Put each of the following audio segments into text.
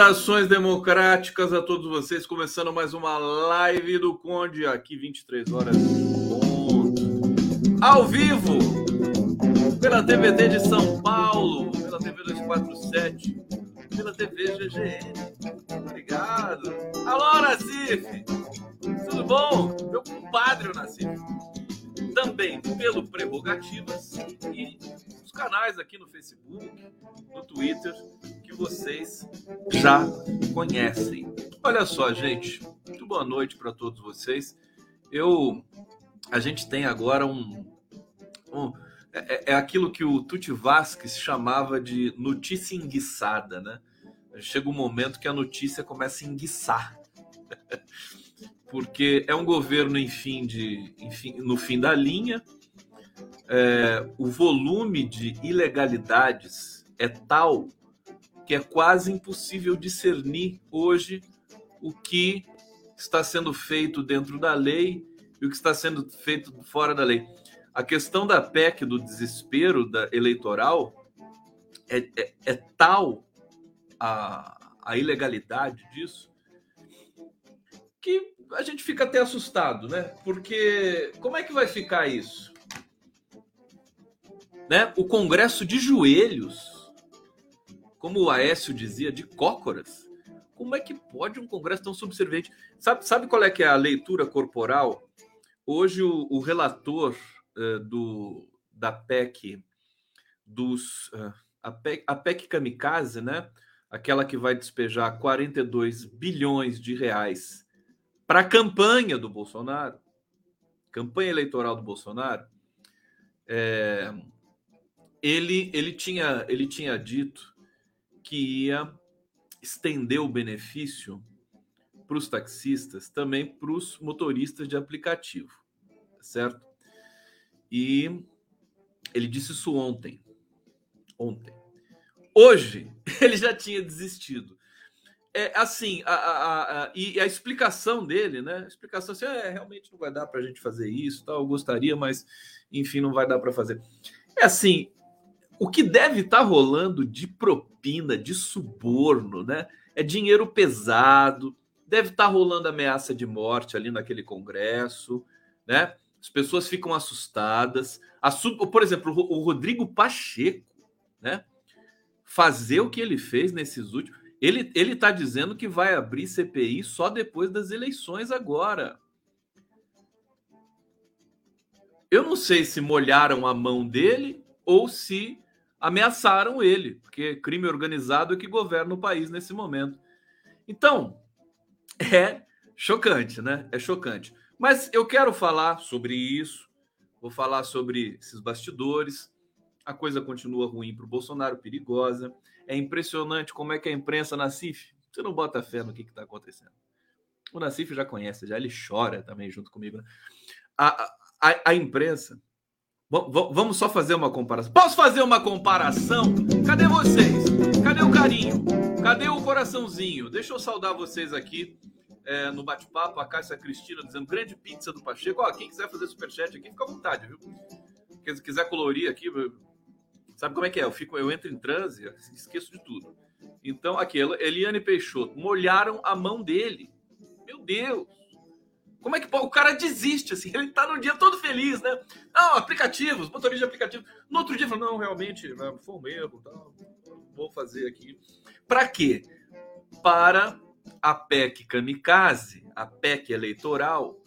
Saudações democráticas a todos vocês, começando mais uma live do Conde, aqui 23 horas. Ao vivo, pela TVT de São Paulo, pela TV 247, pela TV GGN. Obrigado. Alô, Nassif! Tudo bom? Meu compadre, Nassif. Também pelo Prerrogativas e os canais aqui no Facebook, no Twitter, vocês já conhecem. Olha só, gente, muito boa noite para todos vocês. Eu, a gente tem agora um, um é, é, aquilo que o Tuti Vasquez chamava de notícia enguiçada, né? Chega um momento que a notícia começa a enguiçar. Porque é um governo, enfim, de, enfim, no fim da linha, é, o volume de ilegalidades é tal que é quase impossível discernir hoje o que está sendo feito dentro da lei e o que está sendo feito fora da lei. A questão da PEC do desespero da eleitoral é, é, é tal a, a ilegalidade disso que a gente fica até assustado, né? Porque como é que vai ficar isso? né? O Congresso de joelhos, como o Aécio dizia, de cócoras. Como é que pode um Congresso tão subserviente? Sabe, sabe qual é que é a leitura corporal? Hoje o, o relator uh, do, da PEC dos uh, a, PEC, a PEC Kamikaze, né? Aquela que vai despejar 42 bilhões de reais para a campanha do Bolsonaro, campanha eleitoral do Bolsonaro. É, ele, ele, tinha, ele tinha dito que ia estender o benefício para os taxistas, também para os motoristas de aplicativo, certo? E ele disse isso ontem. Ontem. Hoje, ele já tinha desistido. É assim, a, a, a, e a explicação dele, né? A explicação assim, é, realmente não vai dar para a gente fazer isso, tal, eu gostaria, mas enfim, não vai dar para fazer. É assim, o que deve estar tá rolando de propina, de suborno, né? É dinheiro pesado, deve estar tá rolando ameaça de morte ali naquele congresso, né? As pessoas ficam assustadas. Por exemplo, o Rodrigo Pacheco, né? Fazer o que ele fez nesses últimos. Ele ele está dizendo que vai abrir CPI só depois das eleições agora. Eu não sei se molharam a mão dele ou se ameaçaram ele, porque crime organizado é que governa o país nesse momento. Então, é chocante, né? É chocante. Mas eu quero falar sobre isso, vou falar sobre esses bastidores. A coisa continua ruim para o Bolsonaro, perigosa. É impressionante como é que a imprensa, Nassif, você não bota fé no que está acontecendo. O Nassif já conhece, já ele chora também junto comigo. Né? A, a, a imprensa Vamos só fazer uma comparação. Posso fazer uma comparação? Cadê vocês? Cadê o carinho? Cadê o coraçãozinho? Deixa eu saudar vocês aqui é, no bate-papo. A Cássia Cristina dizendo grande pizza do Pacheco. Ó, quem quiser fazer superchat aqui, fica à vontade, viu? Quem quiser colorir aqui, sabe como é que é? Eu, fico, eu entro em transe, esqueço de tudo. Então, aqui, Eliane Peixoto, molharam a mão dele. Meu Deus! Como é que o cara desiste assim? Ele tá no dia todo feliz, né? Não, aplicativos, motorista de aplicativo. No outro dia fala, não, realmente, né, foi um erro, tá? vou fazer aqui. Para quê? Para a PEC kamikaze, a PEC eleitoral,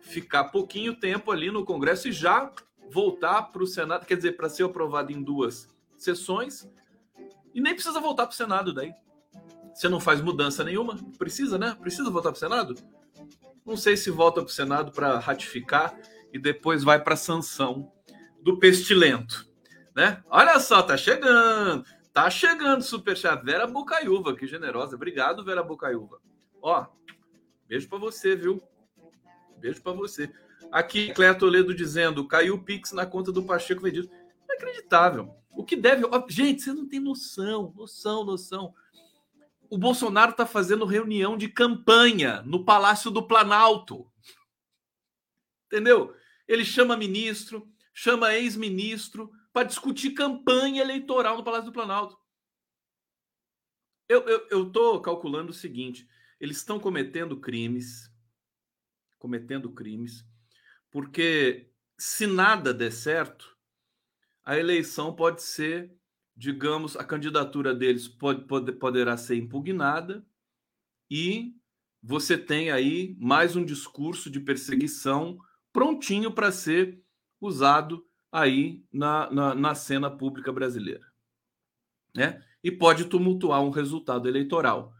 ficar pouquinho tempo ali no Congresso e já voltar para o Senado, quer dizer, para ser aprovado em duas sessões, e nem precisa voltar para o Senado daí. Você não faz mudança nenhuma, precisa, né? Precisa voltar para o Senado? Não sei se volta para o Senado para ratificar e depois vai para a sanção do pestilento. Né? Olha só, tá chegando. Tá chegando superchat. Vera Bocaiúva, que generosa. Obrigado, Vera Bocaiúva. Ó, beijo para você, viu? Beijo para você. Aqui, Cléia Toledo dizendo: caiu o Pix na conta do Pacheco vendido. Inacreditável. O que deve. Gente, você não tem noção, noção, noção. O Bolsonaro está fazendo reunião de campanha no Palácio do Planalto. Entendeu? Ele chama ministro, chama ex-ministro para discutir campanha eleitoral no Palácio do Planalto. Eu estou calculando o seguinte: eles estão cometendo crimes, cometendo crimes, porque se nada der certo, a eleição pode ser, digamos, a candidatura deles pode, pode, poderá ser impugnada e você tem aí mais um discurso de perseguição prontinho para ser usado aí na, na, na, cena pública brasileira. Né? E pode tumultuar um resultado eleitoral.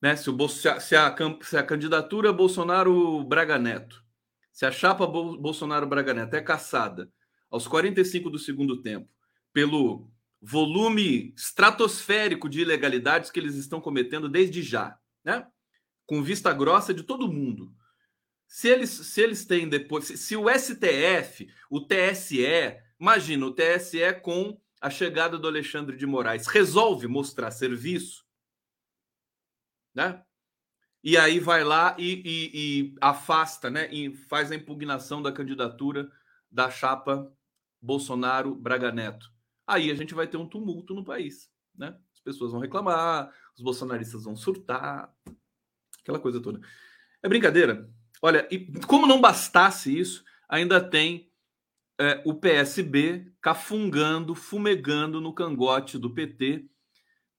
Né? Se, o, se, a, se, a, se a candidatura Bolsonaro-Braga Neto, se a chapa Bolsonaro-Braga Neto é caçada aos 45 do segundo tempo, pelo volume estratosférico de ilegalidades que eles estão cometendo desde já, né? com vista grossa de todo mundo. Se eles, se eles têm depois, se, se o STF, o TSE, imagina o TSE com a chegada do Alexandre de Moraes, resolve mostrar serviço, né? E aí vai lá e, e, e afasta, né? E faz a impugnação da candidatura da chapa Bolsonaro Braga Neto. Aí a gente vai ter um tumulto no país, né? As pessoas vão reclamar, os bolsonaristas vão surtar, aquela coisa toda. É brincadeira. Olha, e como não bastasse isso, ainda tem é, o PSB cafungando, fumegando no cangote do PT.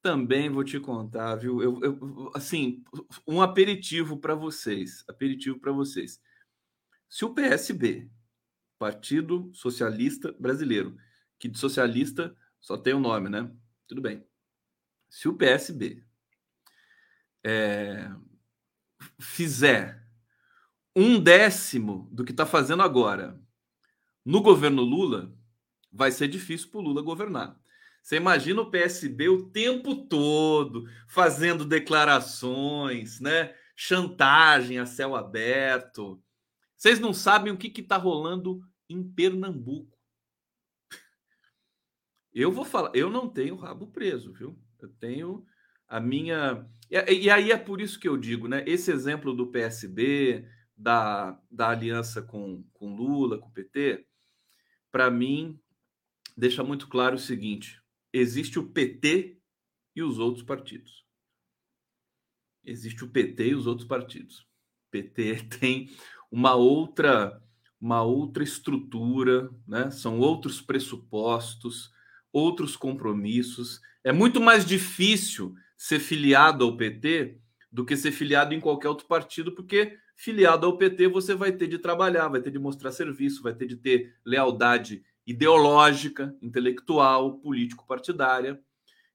Também vou te contar, viu? Eu, eu assim, um aperitivo para vocês, aperitivo para vocês. Se o PSB Partido Socialista Brasileiro, que de socialista só tem o um nome, né? Tudo bem. Se o PSB é, fizer um décimo do que está fazendo agora no governo Lula, vai ser difícil para o Lula governar. Você imagina o PSB o tempo todo fazendo declarações, né? Chantagem a céu aberto. Vocês não sabem o que está rolando em Pernambuco. Eu vou falar, eu não tenho rabo preso, viu? Eu tenho a minha. E, aí é por isso que eu digo, né? Esse exemplo do PSB, da, da aliança com, com Lula, com PT, para mim, deixa muito claro o seguinte: existe o PT e os outros partidos. Existe o PT e os outros partidos. O PT tem uma outra uma outra estrutura, né? são outros pressupostos, outros compromissos. É muito mais difícil ser filiado ao PT do que ser filiado em qualquer outro partido, porque filiado ao PT você vai ter de trabalhar, vai ter de mostrar serviço, vai ter de ter lealdade ideológica, intelectual, político-partidária.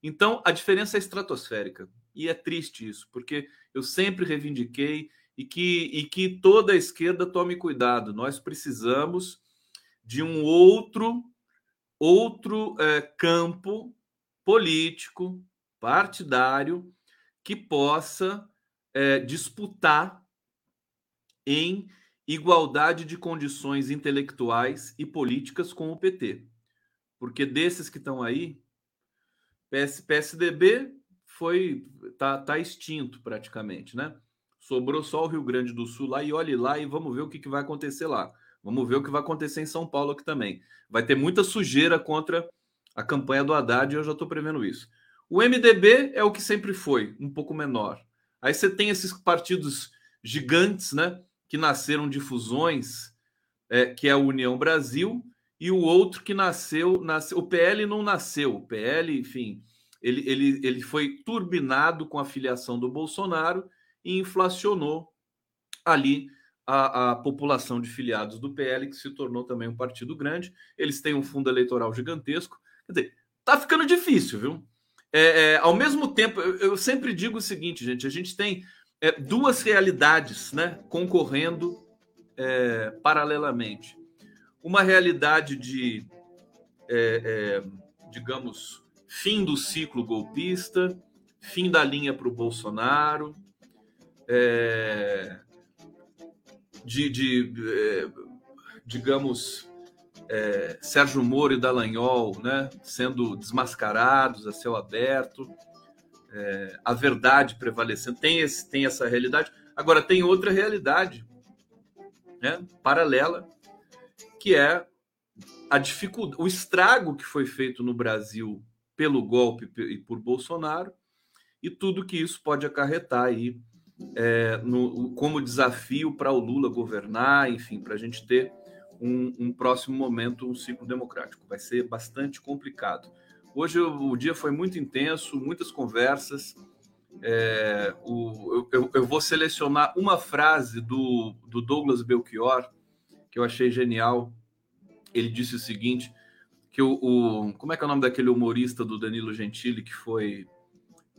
Então, a diferença é estratosférica. E é triste isso, porque eu sempre reivindiquei e que, e que toda a esquerda tome cuidado. Nós precisamos de um outro outro é, campo político, partidário, que possa é, disputar em igualdade de condições intelectuais e políticas com o PT. Porque desses que estão aí, PS, PSDB foi tá, tá extinto praticamente, né? Sobrou só o Rio Grande do Sul lá e olhe lá e vamos ver o que, que vai acontecer lá. Vamos ver o que vai acontecer em São Paulo aqui também. Vai ter muita sujeira contra a campanha do Haddad e eu já estou prevendo isso. O MDB é o que sempre foi, um pouco menor. Aí você tem esses partidos gigantes, né? Que nasceram de fusões, é, que é a União Brasil, e o outro que nasceu. O PL não nasceu. O PL, enfim, ele, ele, ele foi turbinado com a filiação do Bolsonaro e inflacionou ali a, a, população de filiados do PL, que se tornou também um partido grande. Eles têm um fundo eleitoral gigantesco. Quer dizer, tá ficando difícil, viu? É, é, ao mesmo tempo, eu, eu, sempre digo o seguinte, gente: a gente tem é, duas realidades né, concorrendo é, paralelamente. Uma realidade de, é, é, digamos, fim do ciclo golpista, fim da linha para o Bolsonaro, é, de, de é, digamos, é, Sérgio Moro e Dallagnol né, sendo desmascarados a céu aberto, é, a verdade prevalecendo. Tem, esse, tem essa realidade. Agora, tem outra realidade né, paralela, que é a dificuldade, o estrago que foi feito no Brasil pelo golpe e por Bolsonaro e tudo que isso pode acarretar aí é, no, como desafio para o Lula governar, enfim, para a gente ter um, um, próximo momento, um ciclo democrático. Vai ser bastante complicado. Hoje o, o dia foi muito intenso, muitas conversas. É, o, eu, eu, vou selecionar uma frase do, do Douglas Belchior que eu achei genial. Ele disse o seguinte: que o, o, como é que é o nome daquele humorista do Danilo Gentili que foi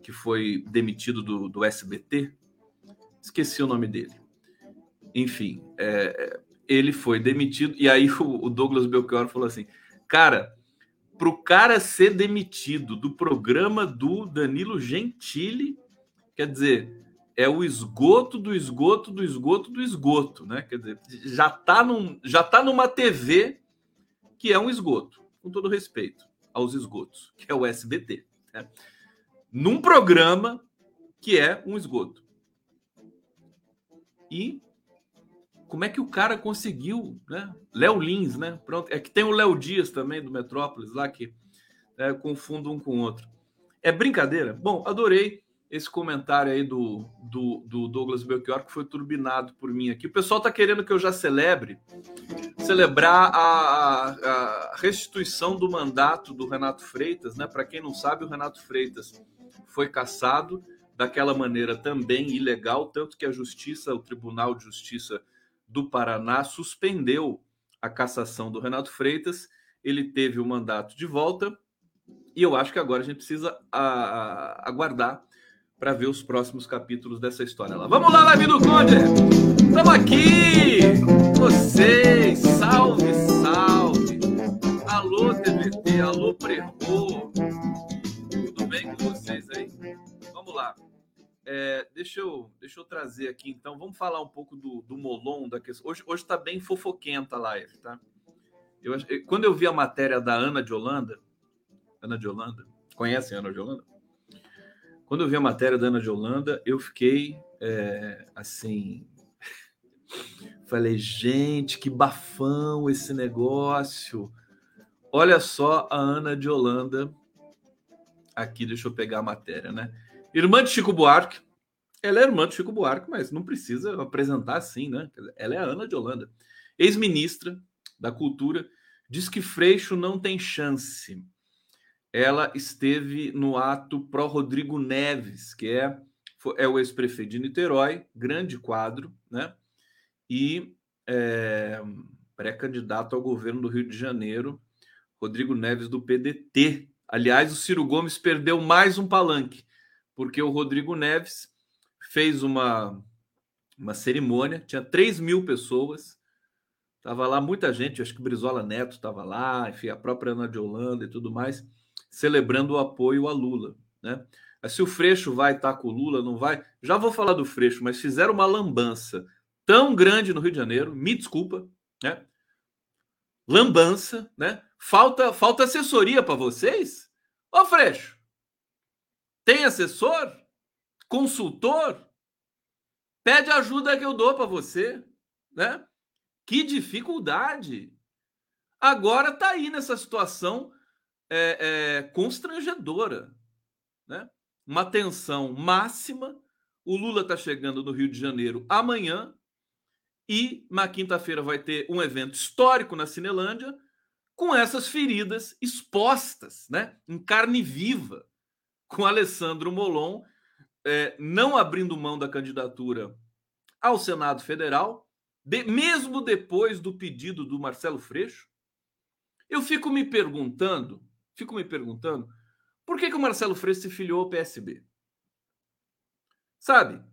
que foi demitido do, do SBT? Esqueci o nome dele. Enfim, é, ele foi demitido e aí o, o Douglas Belchior falou assim, cara, para o cara ser demitido do programa do Danilo Gentili, quer dizer, é o esgoto do esgoto do esgoto do esgoto, né? Quer dizer, já tá num, já tá numa TV que é um esgoto com todo respeito aos esgotos, que é o SBT. Né? Num programa que é um esgoto. E como é que o cara conseguiu, né? Léo Lins, né? Pronto, é que tem o Léo Dias também do Metrópolis lá que é, confundo um com o outro. É brincadeira? Bom, adorei esse comentário aí do, do, do, Douglas Belchior, que foi turbinado por mim aqui. O pessoal está querendo que eu já celebre, celebrar a, a, restituição do mandato do Renato Freitas, né? Para quem não sabe, o Renato Freitas foi caçado daquela maneira também ilegal, tanto que a Justiça, o Tribunal de Justiça do Paraná, suspendeu a cassação do Renato Freitas. Ele teve o mandato de volta e eu acho que agora a gente precisa aguardar para ver os próximos capítulos dessa história lá. Vamos lá, Live do Conde! Estamos aqui! Vocês! Salve, salve! Alô, TVT, alô, Prerro! É, deixa, eu, deixa eu trazer aqui, então, vamos falar um pouco do, do Molon. Da questão. Hoje está bem fofoquenta a live, tá? Eu, quando eu vi a matéria da Ana de Holanda, Ana de Holanda, conhecem a Ana de Holanda? Quando eu vi a matéria da Ana de Holanda, eu fiquei é, assim. Falei, gente, que bafão esse negócio. Olha só a Ana de Holanda. Aqui, deixa eu pegar a matéria, né? Irmã de Chico Buarque. Ela é irmã de Chico Buarque, mas não precisa apresentar assim, né? Ela é a Ana de Holanda. Ex-ministra da Cultura, diz que Freixo não tem chance ela esteve no ato pró Rodrigo Neves, que é, é o ex-prefeito de Niterói, grande quadro, né? E é, pré-candidato ao governo do Rio de Janeiro, Rodrigo Neves do PDT. Aliás, o Ciro Gomes perdeu mais um palanque, porque o Rodrigo Neves fez uma, uma cerimônia, tinha 3 mil pessoas, estava lá muita gente, acho que Brizola Neto estava lá, enfim, a própria Ana de Holanda e tudo mais celebrando o apoio a Lula. Né? Se o Freixo vai estar com o Lula, não vai. Já vou falar do Freixo, mas fizeram uma lambança tão grande no Rio de Janeiro, me desculpa, né? Lambança, né? Falta, falta assessoria para vocês? Ô Freixo, tem assessor? Consultor? Pede ajuda que eu dou para você, né? Que dificuldade. Agora tá aí nessa situação é, é, constrangedora, né? Uma tensão máxima. O Lula está chegando no Rio de Janeiro amanhã e na quinta-feira vai ter um evento histórico na Cinelândia com essas feridas expostas, né? Em carne viva, com Alessandro Molon é, não abrindo mão da candidatura ao Senado Federal, de, mesmo depois do pedido do Marcelo Freixo. Eu fico me perguntando fico me perguntando por que, que o Marcelo Freixo se filiou ao PSB. Sabe?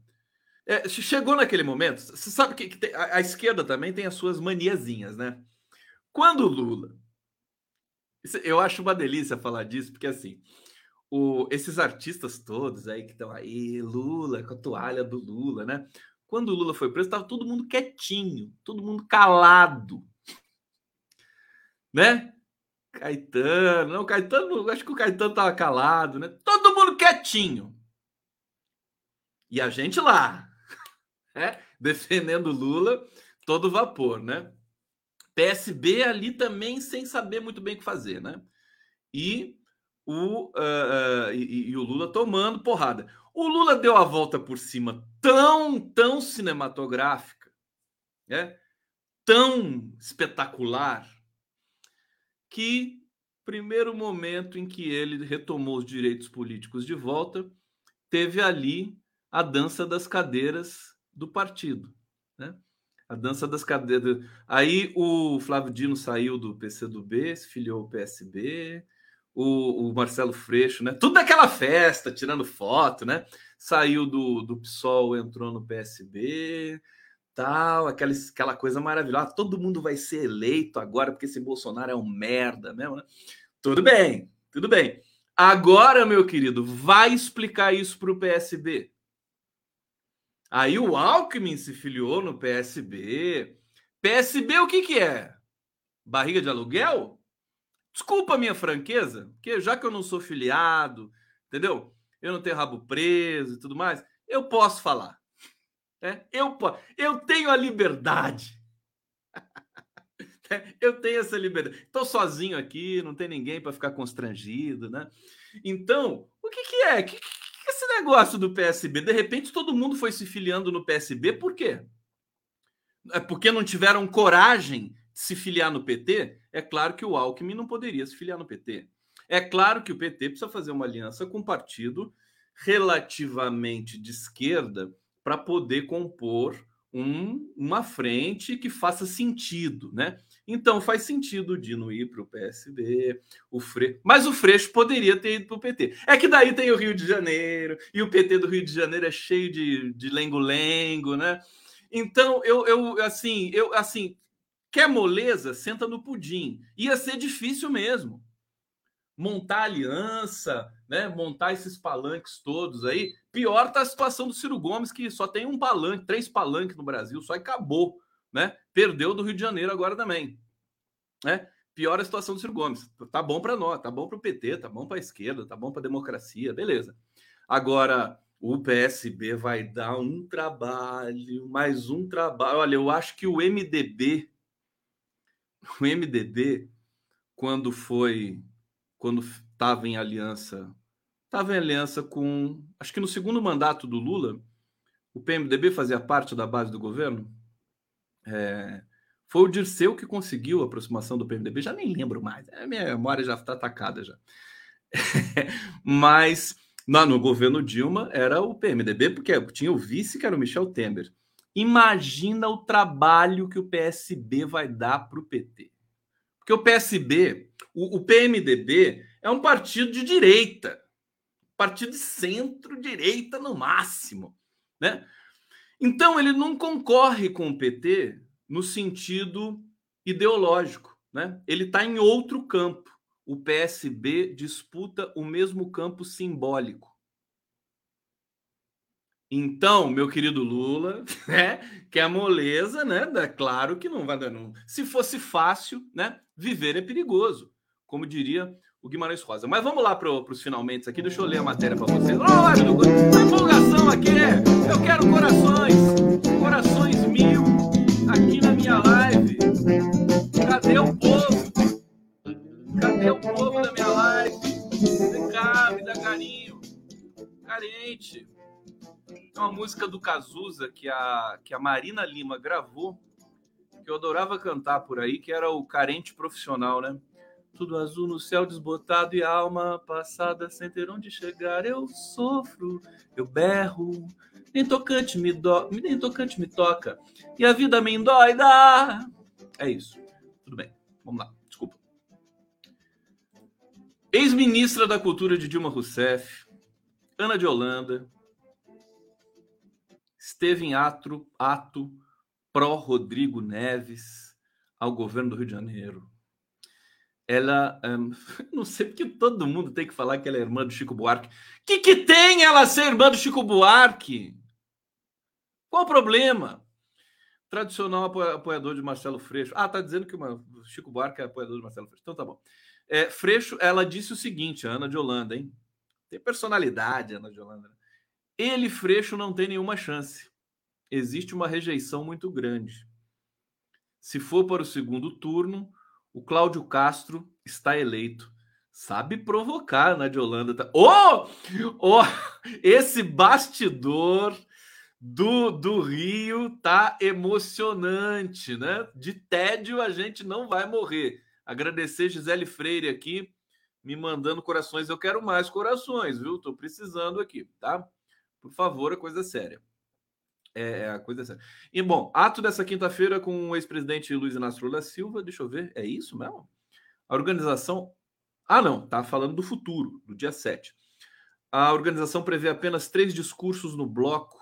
É, chegou naquele momento, você sabe que, que tem, a, a, esquerda também tem as suas maniazinhas, né? Quando o Lula. Eu acho uma delícia falar disso, porque assim, o, esses artistas todos aí que estão aí, Lula, com a toalha do Lula, né? Quando o Lula foi preso, estava todo mundo quietinho, todo mundo calado. né? Caetano, não, Caetano, acho que o Caetano tava calado, né? Todo mundo quietinho. E a gente lá, né? defendendo Lula, todo vapor, né? PSB ali também sem saber muito bem o que fazer, né? E o, uh, uh, e, e o Lula tomando porrada. O Lula deu a volta por cima tão, tão cinematográfica, né? tão espetacular, que primeiro momento em que ele retomou os direitos políticos de volta, teve ali a dança das cadeiras do partido, né? A dança das cadeiras. Aí o Flávio Dino saiu do PCdoB, se filiou ao PSB, o, o, Marcelo Freixo, né? Tudo naquela festa, tirando foto, né? Saiu do, do PSOL, entrou no PSB, tal, aquela, aquela coisa maravilhosa. Todo mundo vai ser eleito agora porque esse Bolsonaro é um merda mesmo, né? Tudo bem, tudo bem. Agora, meu querido, vai explicar isso para o PSB. Aí o Alckmin se filiou no PSB. PSB o que, que é? Barriga de aluguel? Desculpa a minha franqueza, porque já que eu não sou filiado, entendeu? Eu não tenho rabo preso e tudo mais, eu posso falar. Né? Eu, eu tenho a liberdade. eu tenho essa liberdade. Estou sozinho aqui, não tem ninguém para ficar constrangido, né? Então, o que, que é? Que, que, esse negócio do PSB? De repente, todo mundo foi se filiando no PSB, por quê? É porque não tiveram coragem se filiar no PT? É claro que o Alckmin não poderia se filiar no PT. É claro que o PT precisa fazer uma aliança com um partido relativamente de esquerda para poder compor um, uma frente que faça sentido, né? Então faz sentido o Dino ir para o PSB, o Fre... mas o Freixo poderia ter ido para o PT. É que daí tem o Rio de Janeiro, e o PT do Rio de Janeiro é cheio de, lengo-lengo, né? Então, eu, eu assim, eu assim, quer moleza, senta no pudim. Ia ser difícil mesmo montar aliança, né? Montar esses palanques todos aí. Pior tá a situação do Ciro Gomes, que só tem um palanque, três palanques no Brasil, só acabou, né? Perdeu do Rio de Janeiro agora também, né? Pior a situação do Ciro Gomes. Tá bom para nós, tá bom para o PT, tá bom para a esquerda, tá bom para a democracia, beleza. Agora o PSB vai dar um trabalho, mais um trabalho. Olha, eu acho que o MDB, o MDB, quando foi quando estava em aliança, estava em aliança com, acho que no segundo mandato do Lula, o PMDB fazia parte da base do governo. É, foi o Dirceu que conseguiu a aproximação do PMDB, já nem lembro mais, a minha memória já está atacada já. Mas lá no governo Dilma era o PMDB, porque tinha o vice que era o Michel Temer. Imagina o trabalho que o PSB vai dar para o PT. Porque o PSB, o, o PMDB, é um partido de direita, partido de centro-direita no máximo, né? Então ele não concorre com o PT no sentido ideológico, né? Ele está em outro campo. O PSB disputa o mesmo campo simbólico. Então, meu querido Lula, né, que é a moleza, né? Claro que não vai dar. Não. Se fosse fácil, né? Viver é perigoso, como diria o Guimarães Rosa. Mas vamos lá para os finalmente aqui. Deixa eu ler a matéria para vocês. Olha, a empolgação aqui é. Eu quero corações, corações mil aqui na minha live. Cadê o povo? Cadê o povo da minha live? Vem cá, me dá carinho. Carente. É uma música do Cazuza que a, que a Marina Lima gravou, que eu adorava cantar por aí, que era o Carente Profissional, né? Tudo azul no céu desbotado e alma passada sem ter onde chegar. Eu sofro, eu berro, nem tocante me do... nem tocante me toca. E a vida me endoida. É isso. Tudo bem. Vamos lá. Desculpa. Ex-ministra da Cultura de Dilma Rousseff, Ana de Holanda, esteve em ato, ato pró-Rodrigo Neves ao governo do Rio de Janeiro. Ela, não sei porque todo mundo tem que falar que ela é irmã do Chico Buarque. Que, que tem ela ser irmã do Chico Buarque? Qual o problema? tradicional apoiador de Marcelo Freixo. Ah, tá dizendo que o Chico Buarque é apoiador de Marcelo Freixo. Então tá bom. É, Freixo, ela disse o seguinte, a Ana de Holanda, hein? Tem personalidade, Ana de Holanda. Né? Ele, Freixo, não tem nenhuma chance. Existe uma rejeição muito grande. Se for para o segundo turno, o Cláudio Castro está eleito. Sabe provocar, Ana de Holanda. Oh! oh! Esse bastidor do, do Rio tá emocionante, né? De tédio a gente não vai morrer. Agradecer Gisele Freire aqui, me mandando corações. Eu quero mais corações, viu? Tô precisando aqui, tá? Por favor, é coisa séria. É, é a coisa séria. E bom, ato dessa quinta-feira com o ex-presidente Luiz Inácio Lula Silva. Deixa eu ver, é isso mesmo? A organização. Ah, não, tá falando do futuro, do dia 7. A organização prevê apenas três discursos no bloco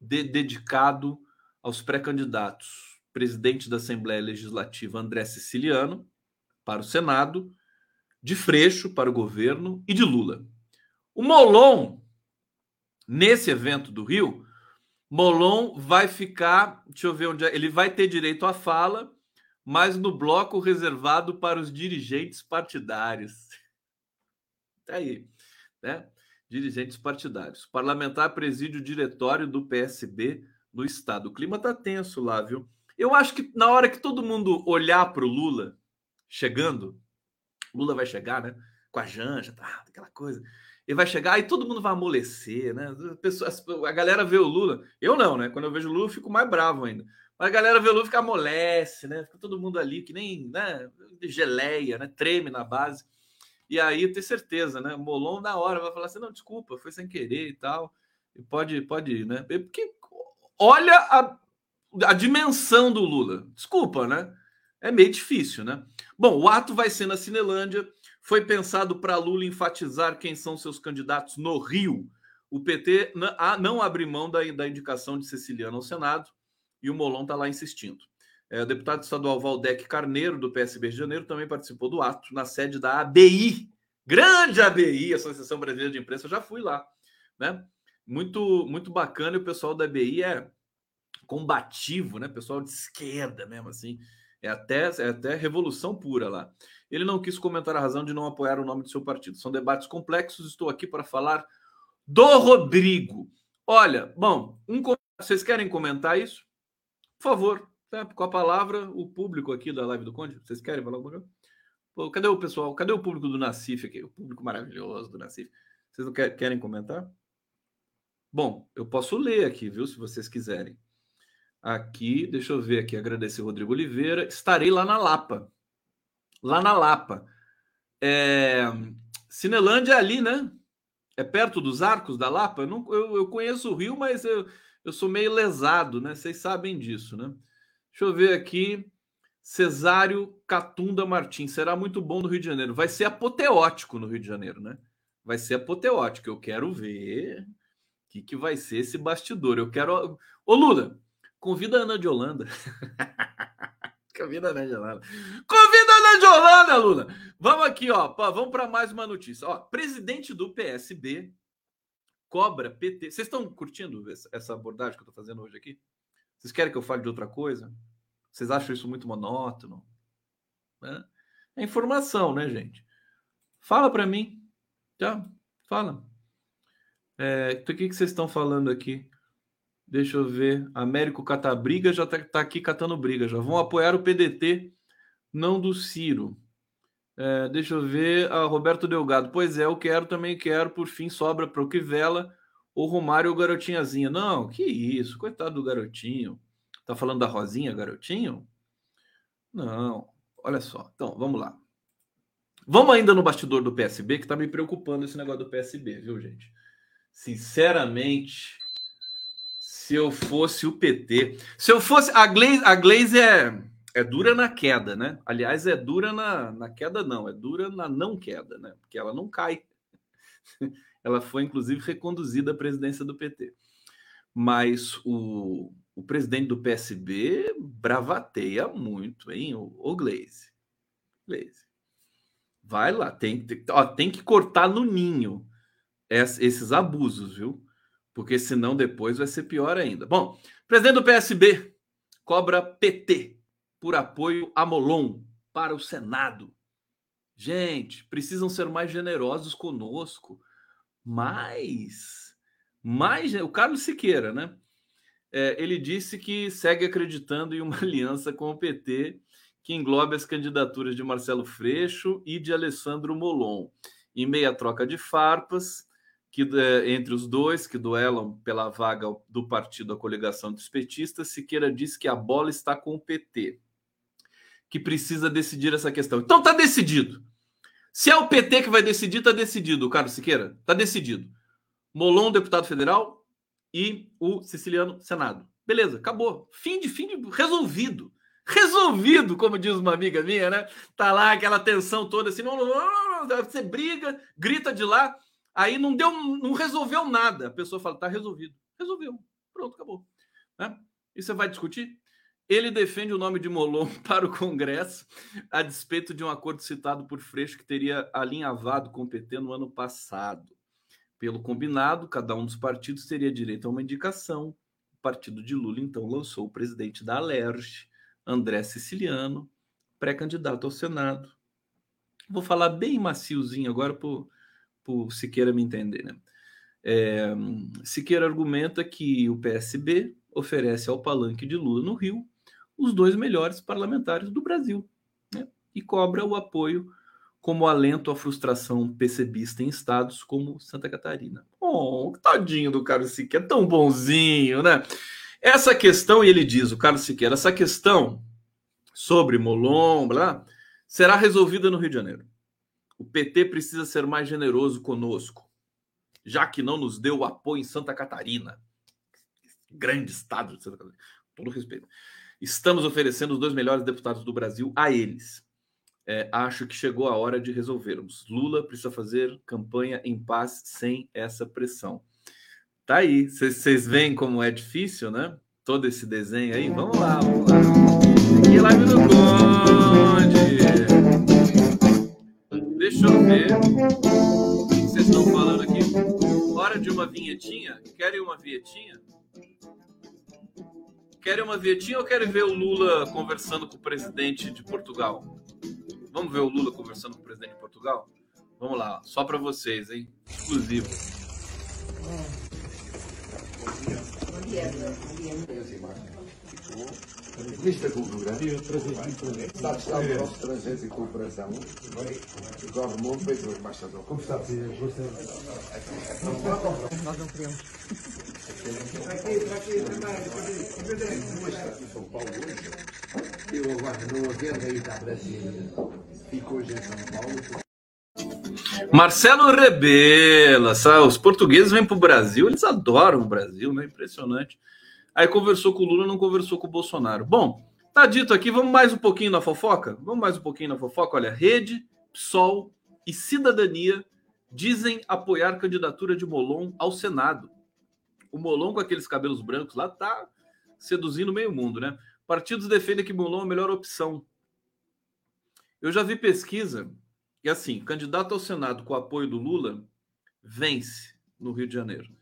de, dedicado aos pré-candidatos presidente da Assembleia Legislativa André Siciliano para o Senado, de Freixo para o governo e de Lula. O Molon, nesse evento do Rio, Molon vai ficar, deixa eu ver onde é, ele vai ter direito à fala, mas no bloco reservado para os dirigentes partidários. Tá aí, né? Dirigentes partidários. Parlamentar preside o diretório do PSB no estado. O clima tá tenso lá, viu? Eu acho que na hora que todo mundo olhar para o Lula chegando, Lula vai chegar, né? Com a Janja, tá, aquela coisa. Ele vai chegar e todo mundo vai amolecer, né? Pessoas, a galera vê o Lula. Eu não, né? Quando eu vejo o Lula, eu fico mais bravo ainda. Mas a galera vê o Lula fica amolece, né? Fica todo mundo ali que nem né? geleia, né? Treme na base. E aí tenho certeza, né? Molon na hora vai falar assim: não, desculpa, foi sem querer e tal. E pode, pode ir, né? Porque olha a, a dimensão do Lula. Desculpa, né? É meio difícil, né? Bom, o ato vai ser na Cinelândia. Foi pensado para Lula enfatizar quem são seus candidatos no Rio. O PT não abre mão da, da indicação de Ceciliano ao Senado e o Molon está lá insistindo. É, o deputado estadual Valdec Carneiro, do PSB de Janeiro, também participou do ato na sede da ABI, grande ABI, Associação Brasileira de Imprensa. Eu já fui lá, né? Muito, muito bacana. E o pessoal da ABI é combativo, né? Pessoal de esquerda mesmo, assim. É até, é até revolução pura lá. Ele não quis comentar a razão de não apoiar o nome do seu partido. São debates complexos. Estou aqui para falar do Rodrigo. Olha, bom, um, vocês querem comentar isso? Por favor, tá? com a palavra, o público aqui da live do Conde. Vocês querem falar alguma coisa? Pô, cadê o pessoal? Cadê o público do Nacif aqui? O público maravilhoso do Nacif. Vocês não querem comentar? Bom, eu posso ler aqui, viu? Se vocês quiserem. Aqui, deixa eu ver aqui, agradecer Rodrigo Oliveira. Estarei lá na Lapa. Lá na Lapa. É... Cinelândia é ali, né? É perto dos arcos da Lapa? Eu, não, eu, eu conheço o Rio, mas eu, eu sou meio lesado, né? Vocês sabem disso, né? Deixa eu ver aqui. Cesário Catunda Martins. Será muito bom no Rio de Janeiro. Vai ser apoteótico no Rio de Janeiro, né? Vai ser apoteótico. Eu quero ver o que, que vai ser esse bastidor. Eu quero. Ô, Lula, Convida a Ana de Holanda. Convida a Ana de Holanda. Convida a Ana de Holanda, Lula. Vamos aqui, ó. Vamos para mais uma notícia. Ó, presidente do PSB cobra PT. Vocês estão curtindo essa abordagem que eu estou fazendo hoje aqui? Vocês querem que eu fale de outra coisa? Vocês acham isso muito monótono? É informação, né, gente? Fala para mim. Já, fala. É, o que, que vocês estão falando aqui? Deixa eu ver. Américo Catabriga já está tá aqui catando briga. Já vão apoiar o PDT, não do Ciro. É, deixa eu ver. A Roberto Delgado. Pois é, eu quero, também quero. Por fim, sobra para o Quivela, o Romário ou Garotinhazinha. Não, que isso. Coitado do garotinho. Tá falando da Rosinha, garotinho? Não. Olha só. Então, vamos lá. Vamos ainda no bastidor do PSB, que tá me preocupando esse negócio do PSB, viu, gente? Sinceramente se eu fosse o PT. Se eu fosse. A Glaze, a Glaze é, é dura na queda, né? Aliás, é dura na, na queda, não. É dura na não queda, né? Porque ela não cai. Ela foi, inclusive, reconduzida à presidência do PT. Mas o, o presidente do PSB bravateia muito, hein? O, o Glaze. Glaze. Vai lá, tem, tem, ó, tem que cortar no ninho esses abusos, viu? Porque senão depois vai ser pior ainda. Bom, presidente do PSB cobra PT por apoio a Molon para o Senado. Gente, precisam ser mais generosos conosco. Mais, mais, o Carlos Siqueira, né? É, ele disse que segue acreditando em uma aliança com o PT que englobe as candidaturas de Marcelo Freixo e de Alessandro Molon, em meia troca de farpas que é, entre os dois que duelam pela vaga do partido da coligação dos petistas, Siqueira disse que a bola está com o PT, que precisa decidir essa questão. Então está decidido. Se é o PT que vai decidir, está decidido, Carlos Siqueira. Está decidido. Molon, deputado federal, e o Siciliano, Senado. Beleza, acabou. Fim de fim de resolvido. Resolvido, como diz uma amiga minha, né? Tá lá aquela tensão toda assim, você briga, grita de lá, aí não deu, não resolveu nada. A pessoa fala, tá resolvido. Resolveu. Pronto, acabou. Né? E você vai discutir? Ele defende o nome de Molon para o Congresso, a despeito de um acordo citado por Freixo que teria alinhavado com o PT no ano passado. Pelo combinado, cada um dos partidos teria direito a uma indicação. O partido de Lula, então, lançou o presidente da Alerj, André Siciliano, pré-candidato ao Senado. Vou falar bem maciozinho agora para o Siqueira me entender. Né? É, Siqueira argumenta que o PSB oferece ao palanque de Lula no Rio os dois melhores parlamentares do Brasil né? e cobra o apoio como alento à frustração percebista em estados como Santa Catarina. Oh, tadinho do Carlos Siqueira, tão bonzinho, né? Essa questão, e ele diz, o Carlos Siqueira, essa questão sobre Molon, será resolvida no Rio de Janeiro. O PT precisa ser mais generoso conosco, já que não nos deu o apoio em Santa Catarina. Grande estado de Santa Catarina. Todo respeito. Estamos oferecendo os dois melhores deputados do Brasil a eles. É, acho que chegou a hora de resolvermos. Lula precisa fazer campanha em paz sem essa pressão. Tá aí. Vocês veem como é difícil, né? Todo esse desenho aí. Vamos lá, vamos lá. Aqui live do Conde. Deixa eu ver. O que vocês estão falando aqui? Hora de uma vinhetinha? Querem uma vinhetinha? Querem uma vinhetinha ou querem ver o Lula conversando com o presidente de Portugal? Vamos ver o Lula conversando com o presidente de Portugal? Vamos lá, só para vocês, hein? Exclusivo. Bom dia. Vista cultura, está está o nosso estrangeiro e cooperação, o Jorge Moura fez o embaixador. Como está, Você? Nós não queremos. Aqui, aqui, São Paulo hoje. Eu agora não havendo ido à Brasília, fico hoje em São Paulo. Marcelo Rebela, sabe? os portugueses vêm para o Brasil, eles adoram o Brasil, né? Impressionante. Aí conversou com o Lula, não conversou com o Bolsonaro. Bom, tá dito aqui, vamos mais um pouquinho na fofoca? Vamos mais um pouquinho na fofoca? Olha, Rede, PSOL e Cidadania dizem apoiar candidatura de Molon ao Senado. O Molon com aqueles cabelos brancos lá tá seduzindo meio mundo, né? Partidos defendem que Molon é a melhor opção. Eu já vi pesquisa e assim, candidato ao Senado com apoio do Lula vence no Rio de Janeiro.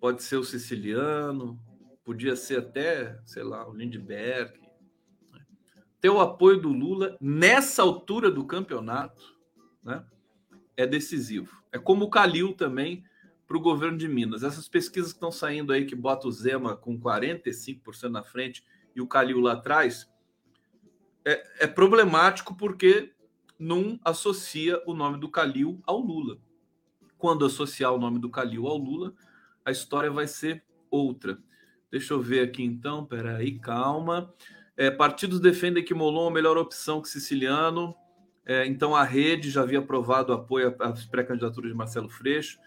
Pode ser o siciliano, podia ser até, sei lá, o Lindbergh. Ter o apoio do Lula nessa altura do campeonato né, é decisivo. É como o Calil também para o governo de Minas. Essas pesquisas que estão saindo aí, que bota o Zema com 45% na frente e o Calil lá atrás, é, é problemático porque não associa o nome do Calil ao Lula. Quando associar o nome do Calil ao Lula, a história vai ser outra. Deixa eu ver aqui então, peraí, calma. É, partidos defendem que Molon é a melhor opção que Siciliano. É, então a rede já havia aprovado apoio às pré-candidaturas de Marcelo Freixo.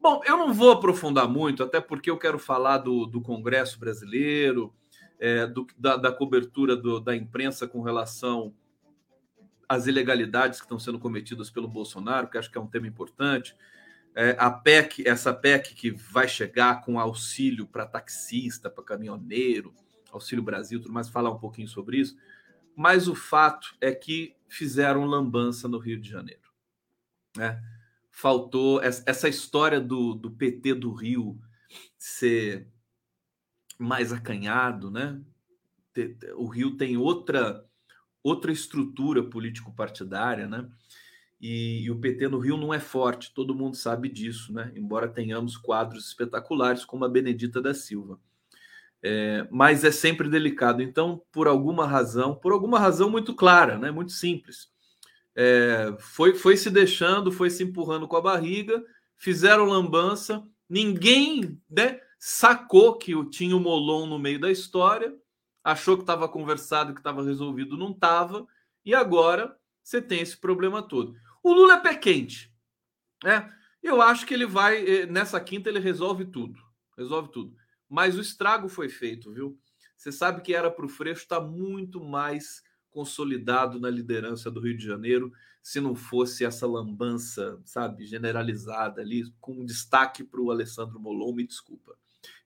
Bom, eu não vou aprofundar muito, até porque eu quero falar do, do Congresso brasileiro, é, do, da, da, cobertura do, da imprensa com relação as ilegalidades que estão sendo cometidas pelo Bolsonaro, que acho que é um tema importante. É, a PEC, essa PEC que vai chegar com auxílio para taxista, para caminhoneiro, Auxílio Brasil, tudo mais, falar um pouquinho sobre isso. Mas o fato é que fizeram lambança no Rio de Janeiro. Né? Faltou essa história do, do PT do Rio ser mais acanhado, né? O Rio tem outra outra estrutura político-partidária, né? E, e, o PT no Rio não é forte, todo mundo sabe disso, né? Embora tenhamos quadros espetaculares como a Benedita da Silva. É, mas é sempre delicado. Então, por alguma razão, por alguma razão muito clara, né? Muito simples, é, foi, foi se deixando, foi se empurrando com a barriga, fizeram lambança, ninguém né, sacou que tinha o Molon no meio da história, achou que estava conversado, que estava resolvido, não estava, e agora você tem esse problema todo. O Lula é pé quente. Né? Eu acho que ele vai, eh, nessa quinta, ele resolve tudo. Resolve tudo. Mas o estrago foi feito, viu? Você sabe que era para o Freixo estar tá muito mais consolidado na liderança do Rio de Janeiro se não fosse essa lambança, sabe, generalizada ali, com destaque para o Alessandro Molon, me desculpa.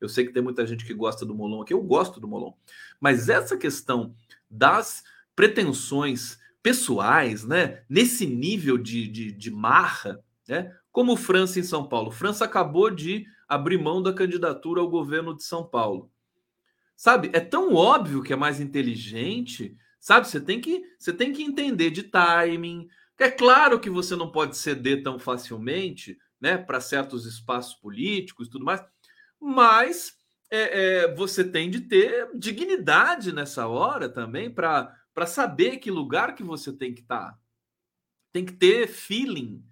Eu sei que tem muita gente que gosta do Molon aqui, eu gosto do Molon, mas essa questão das pretensões pessoais, né, nesse nível de, de, de marra, né, como França em São Paulo. França acabou de abrir mão da candidatura ao governo de São Paulo. Sabe, é tão óbvio que é mais inteligente, sabe? Você tem que, você tem que entender de timing. É claro que você não pode ceder tão facilmente, né, para certos espaços políticos e tudo mais, mas é, é, você tem de ter dignidade nessa hora também para saber que lugar que você tem que estar. Tá. Tem que ter feeling,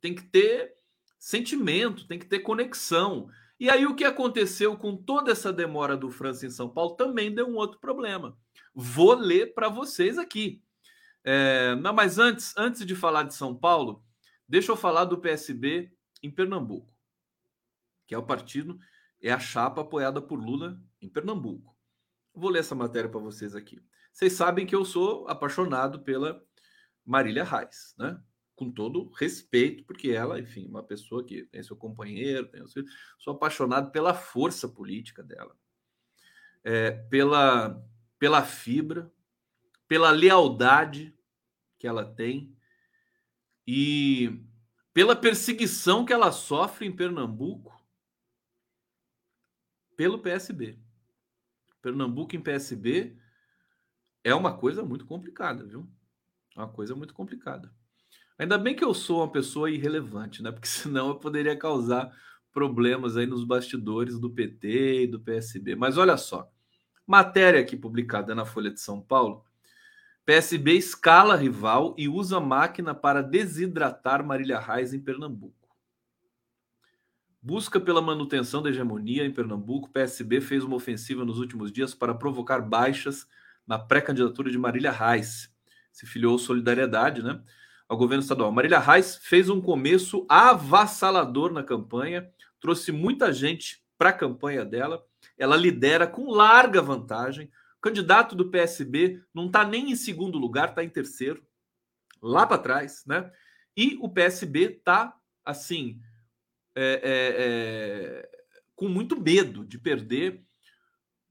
tem que ter sentimento, tem que ter conexão. E aí o que aconteceu com toda essa demora do França em São Paulo também deu um outro problema. Vou ler para vocês aqui. É, não, mas antes, antes de falar de São Paulo, deixa eu falar do PSB em Pernambuco, que é o partido, é a chapa apoiada por Lula em Pernambuco. Vou ler essa matéria para vocês aqui. Vocês sabem que eu sou apaixonado pela Marília Reis, né? com todo respeito, porque ela, enfim, uma pessoa que tem seu companheiro, tem seu... sou apaixonado pela força política dela, é, pela, pela fibra, pela lealdade que ela tem e pela perseguição que ela sofre em Pernambuco pelo PSB. Pernambuco em PSB é uma coisa muito complicada, viu? É uma coisa muito complicada. Ainda bem que eu sou uma pessoa irrelevante, né? Porque senão eu poderia causar problemas aí nos bastidores do PT e do PSB. Mas olha só, matéria aqui publicada na Folha de São Paulo. PSB escala rival e usa máquina para desidratar Marília Reis em Pernambuco. Busca pela manutenção da hegemonia em Pernambuco. PSB fez uma ofensiva nos últimos dias para provocar baixas na pré-candidatura de Marília Reis. Se filiou Solidariedade, né? ao governo estadual. Marília Reis fez um começo avassalador na campanha, trouxe muita gente para a campanha dela. Ela lidera com larga vantagem. O candidato do PSB não está nem em segundo lugar, está em terceiro, lá para trás, né? E o PSB está assim, é, é, é, com muito medo de perder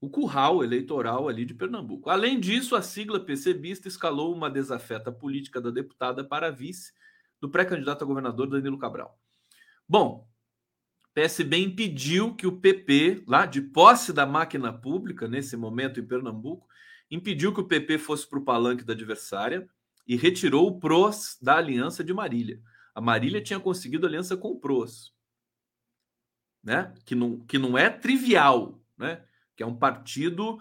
o curral eleitoral ali de Pernambuco. Além disso, a sigla PCBista escalou uma desafeta política da deputada para vice do pré-candidato a governador Danilo Cabral. Bom, PSB impediu que o PP, lá de posse da máquina pública, nesse momento em Pernambuco, impediu que o PP fosse para o palanque da adversária e retirou o PROS da aliança de Marília. A Marília tinha conseguido aliança com o PROS, né? que, não, que não é trivial, né? Que é um partido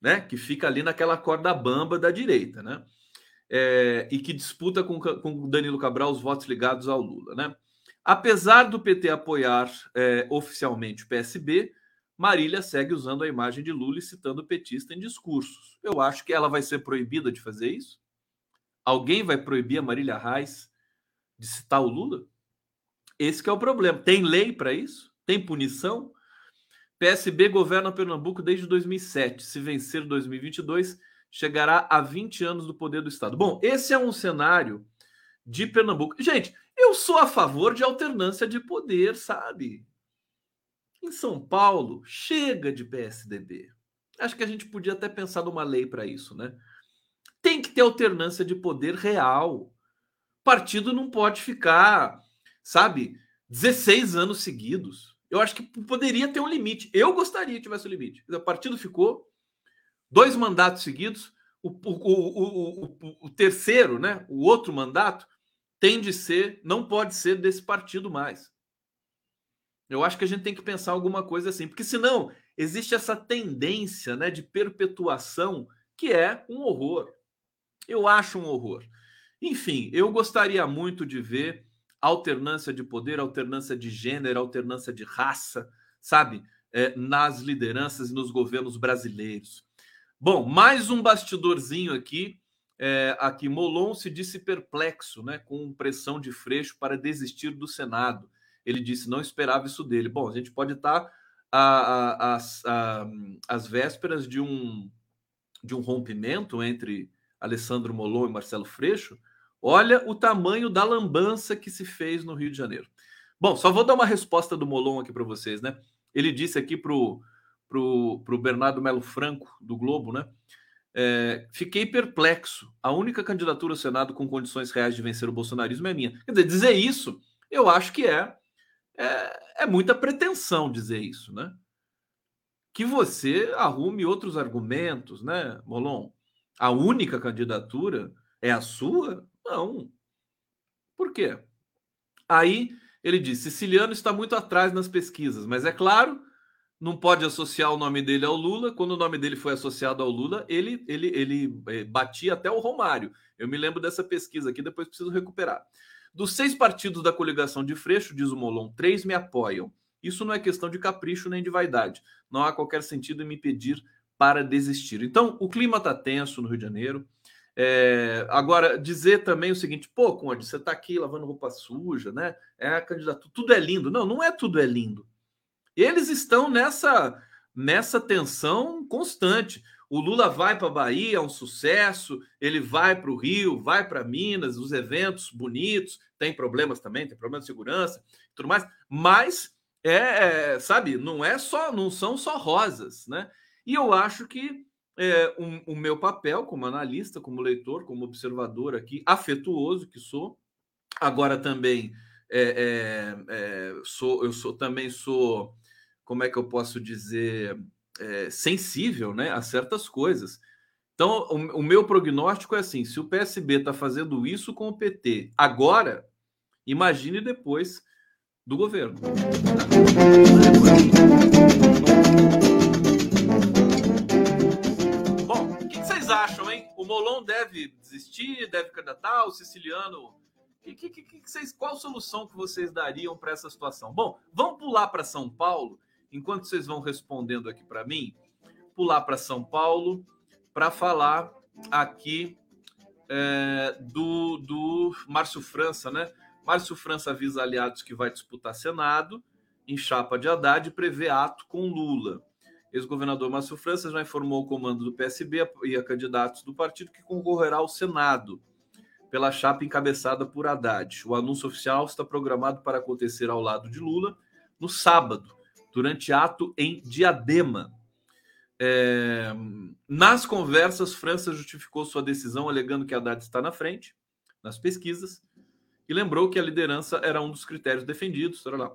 né, que fica ali naquela corda bamba da direita, né? É, e que disputa com, com Danilo Cabral os votos ligados ao Lula, né? Apesar do PT apoiar é, oficialmente o PSB, Marília segue usando a imagem de Lula e citando o petista em discursos. Eu acho que ela vai ser proibida de fazer isso. Alguém vai proibir a Marília Reis de citar o Lula? Esse é o problema. Tem lei para isso? Tem punição? PSB governa Pernambuco desde 2007. Se vencer 2022, chegará a 20 anos do poder do Estado. Bom, esse é um cenário de Pernambuco. Gente, eu sou a favor de alternância de poder, sabe? Em São Paulo, chega de PSDB. Acho que a gente podia até pensar numa lei para isso, né? Tem que ter alternância de poder real. Partido não pode ficar, sabe, 16 anos seguidos Eu acho que poderia ter um limite. Eu gostaria que tivesse um limite. O partido ficou dois mandatos seguidos. O, o, o, o, terceiro, né? O outro mandato tem de ser, não pode ser desse partido mais. Eu acho que a gente tem que pensar alguma coisa assim, porque senão existe essa tendência, né, de perpetuação que é um horror. Eu acho um horror. Enfim, eu gostaria muito de ver alternância de poder, alternância de gênero, alternância de raça, sabe? É, nas lideranças e nos governos brasileiros. Bom, mais um bastidorzinho aqui. É, aqui, Molon se disse perplexo, né, com pressão de Freixo para desistir do Senado. Ele disse não esperava isso dele. Bom, a gente pode estar às vésperas de um de um rompimento entre Alessandro Molon e Marcelo Freixo, olha o tamanho da lambança que se fez no Rio de Janeiro. Bom, só vou dar uma resposta do Molon aqui para vocês, né? Ele disse aqui para o pro, pro Bernardo Melo Franco, do Globo, né? É, fiquei perplexo. A única candidatura ao Senado com condições reais de vencer o bolsonarismo é minha. Quer dizer, dizer isso, eu acho que é, é, é muita pretensão dizer isso, né? que você arrume outros argumentos, né, Molon? A única candidatura é a sua? Não. Por quê? Aí ele diz: Siciliano está muito atrás nas pesquisas, mas é claro, não pode associar o nome dele ao Lula. Quando o nome dele foi associado ao Lula, ele, ele, ele eh, batia até o Romário. Eu me lembro dessa pesquisa aqui, depois preciso recuperar. Dos seis partidos da coligação de Freixo, diz o Molon, três me apoiam. Isso não é questão de capricho nem de vaidade. Não há qualquer sentido em me pedir para desistir. Então, o clima está tenso no Rio de Janeiro. É, agora, dizer também o seguinte: pô, Conde, você está aqui lavando roupa suja, né? É a candidatura, tudo é lindo. Não, não é tudo é lindo. Eles estão nessa, nessa tensão constante. O Lula vai para a Bahia, é um sucesso, ele vai para o Rio, vai para Minas, os eventos bonitos, tem problemas também, tem problema de segurança tudo mais, mas é, é, sabe, não é só, não são só rosas, né? E eu acho que é, um, o meu papel como analista, como leitor, como observador aqui, afetuoso que sou, agora também é, é, é sou, eu sou também sou, como é que eu posso dizer, é, sensível, né, a certas coisas. Então, o, o meu prognóstico é assim: se o PSB está fazendo isso com o PT agora, imagine depois do governo. Bom, Molon deve desistir, deve candidatar, o siciliano. Que, que, que, vocês, qual solução que vocês dariam para essa situação? Bom, vamos pular para São Paulo, enquanto vocês vão respondendo aqui para mim, pular para São Paulo para falar aqui é, do, do Márcio França, né? Márcio França avisa aliados que vai disputar Senado em chapa de Haddad e prevê ato com Lula. Ex-governador Márcio França já informou o comando do PSB e a candidatos do partido que concorrerá ao Senado pela chapa encabeçada por Haddad. O anúncio oficial está programado para acontecer ao lado de Lula no sábado, durante ato em Diadema. É... Nas conversas, França justificou sua decisão alegando que Haddad está na frente nas pesquisas e lembrou que a liderança era um dos critérios defendidos. Lá.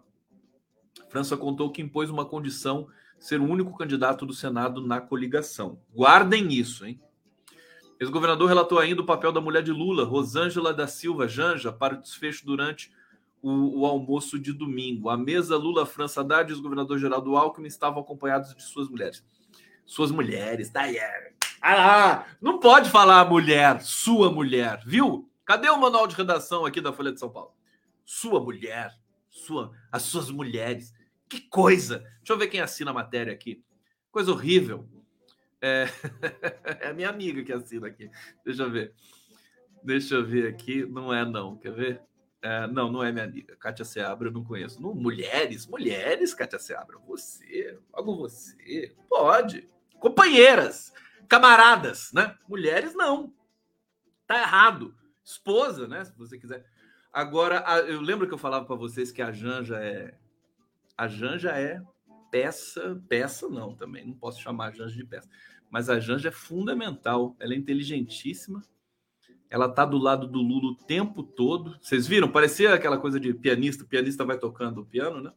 França contou que impôs uma condição ser o único candidato do Senado na coligação. Guardem isso, hein? Ex-governador relatou ainda o papel da mulher de Lula, Rosângela da Silva Janja, para o desfecho durante o, o almoço de domingo. A mesa Lula, França Haddad e ex-governador Geraldo Alckmin estavam acompanhados de suas mulheres. Suas mulheres, tá? Ah, não pode falar mulher, sua mulher, viu? Cadê o manual de redação aqui da Folha de São Paulo? Sua mulher, sua, as suas mulheres. Que coisa! Deixa eu ver quem assina a matéria aqui. Coisa horrível. É, é a minha amiga que assina aqui. Deixa eu ver. Deixa eu ver aqui. Não é, não. Quer ver? É, não, não é minha amiga. Kátia Seabra eu não conheço. Não, mulheres, mulheres, Kátia Seabra. Você, logo você. Pode. Companheiras, camaradas, né? Mulheres não. Tá errado esposa, né? Se você quiser. Agora, eu lembro que eu falava para vocês que a Janja é. A Janja é peça, peça não também, não posso chamar a Janja de peça, mas a Janja é fundamental, ela é inteligentíssima, ela tá do lado do Lula o tempo todo. Vocês viram? Parecia aquela coisa de pianista, o pianista vai tocando o piano, né?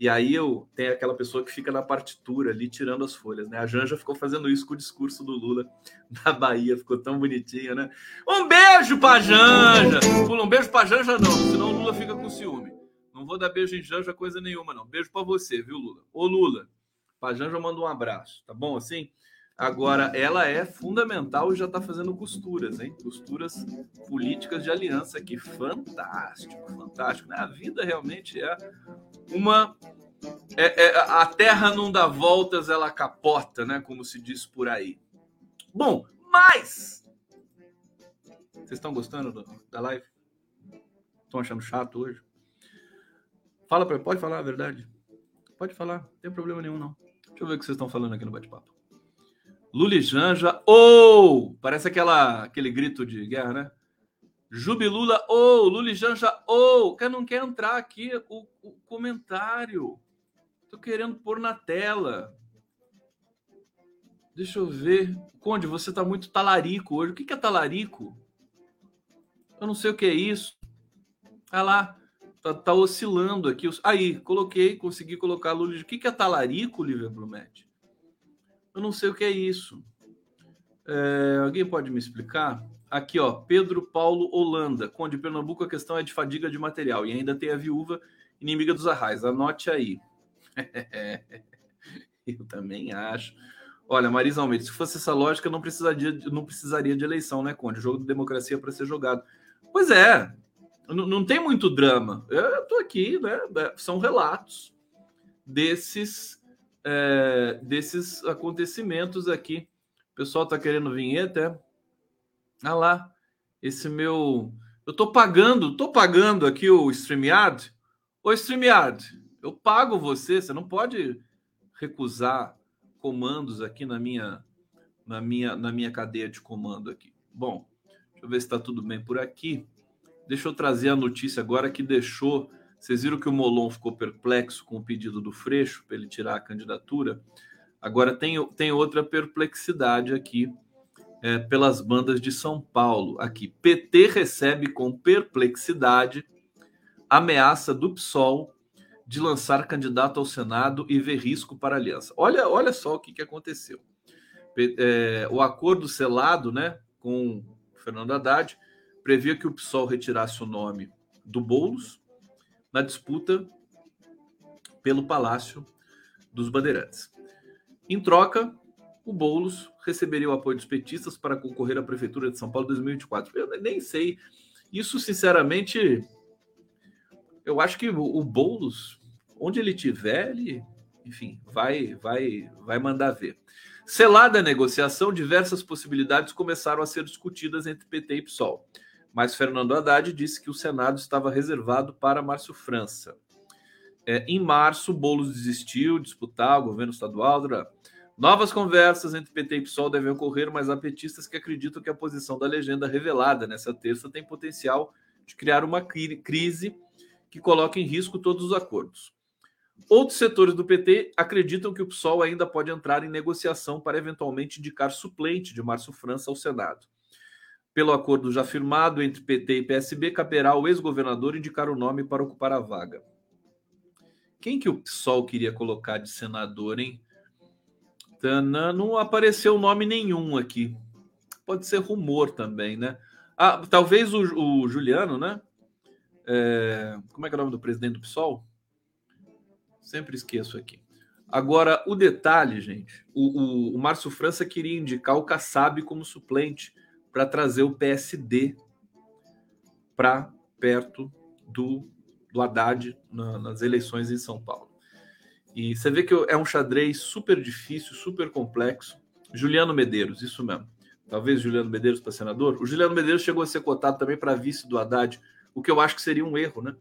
E aí eu tenho aquela pessoa que fica na partitura ali tirando as folhas, né? A Janja ficou fazendo isso com o discurso do Lula na Bahia, ficou tão bonitinho, né? Um beijo pra Janja! Pula um beijo pra Janja não, senão o Lula fica com ciúme. Não vou dar beijo em Janja coisa nenhuma não. Beijo para você, viu, Lula? Ô Lula, pra Janja eu mando um abraço, tá bom assim? Agora, ela é fundamental e já está fazendo costuras, hein? Costuras políticas de aliança aqui. Fantástico, fantástico. A vida realmente é uma. É, é, a terra não dá voltas, ela capota, né? Como se diz por aí. Bom, mas. Vocês estão gostando da live? Estão achando chato hoje? Fala pode falar a verdade. Pode falar, não tem problema nenhum, não. Deixa eu ver o que vocês estão falando aqui no bate-papo. Lula Janja, ou! Oh! Parece aquela, aquele grito de guerra, né? Jubilula, ou! Oh! Lula Janja, ou! Oh! Não quer entrar aqui o, o comentário. Tô querendo pôr na tela. Deixa eu ver. Conde, você tá muito talarico hoje. O que é talarico? Eu não sei o que é isso. Ah lá, tá, tá oscilando aqui. Aí, coloquei, consegui colocar Lula. O que é talarico, Lívia Blumet? Eu não sei o que é isso. É, alguém pode me explicar? Aqui, ó, Pedro Paulo Holanda. Conde Pernambuco, a questão é de fadiga de material. E ainda tem a viúva inimiga dos arrais. Anote aí. Eu também acho. Olha, Marisa Almeida, se fosse essa lógica, não precisaria, não precisaria de eleição, né, Conde? Jogo de democracia para ser jogado. Pois é, não, tem muito drama. Eu estou aqui, né? É, são relatos desses é, desses acontecimentos aqui. O pessoal está querendo vinheta, é? Ah lá, esse meu. Eu estou pagando, estou pagando aqui o StreamYard. Ô StreamYard, eu pago você, você não pode recusar comandos aqui na minha, na minha, na minha cadeia de comando aqui. Bom, deixa eu ver se está tudo bem por aqui. Deixa eu trazer a notícia agora que deixou vocês viram que o Molon ficou perplexo com o pedido do Freixo para ele tirar a candidatura. Agora tem, tem outra perplexidade aqui é, pelas bandas de São Paulo. Aqui, PT recebe com perplexidade ameaça do PSOL de lançar candidato ao Senado e ver risco para aliança. Olha, olha só o que, que aconteceu. É, o acordo selado né, com Fernando Haddad previa que o PSOL retirasse o nome do Boulos na disputa pelo Palácio dos Bandeirantes. Em troca, o Boulos receberia o apoio dos petistas para concorrer à Prefeitura de São Paulo em 2024. Eu nem sei. Isso, sinceramente, eu acho que o Boulos, onde ele tiver, ele, enfim, vai, vai, vai mandar ver. Selada a negociação, diversas possibilidades começaram a ser discutidas entre PT e PSOL mas Fernando Haddad disse que o Senado estava reservado para Márcio França. É, em março, Boulos desistiu de disputar o governo estadual. Novas conversas entre PT e PSOL devem ocorrer, mas há petistas que acreditam que a posição da legenda revelada nessa terça tem potencial de criar uma crise que coloque em risco todos os acordos. Outros setores do PT acreditam que o PSOL ainda pode entrar em negociação para eventualmente indicar suplente de Márcio França ao Senado. Pelo acordo já firmado entre PT e PSB, caberá ao ex-governador indicar o nome para ocupar a vaga. Quem que o PSOL queria colocar de senador, hein? Tana, não apareceu nome nenhum aqui. Pode ser rumor também, né? Ah, talvez o, o Juliano, né? É, como é que é o nome do presidente do PSOL? Sempre esqueço aqui. Agora, o detalhe, gente: o, o, o Márcio França queria indicar o Kassab como suplente para trazer o PSD para perto do, do Haddad na, nas eleições em São Paulo. E você vê que é um xadrez super difícil, super complexo. Juliano Medeiros, isso mesmo. Talvez Juliano Medeiros para senador. O Juliano Medeiros chegou a ser cotado também para vice do Haddad, o que eu acho que seria um erro, né?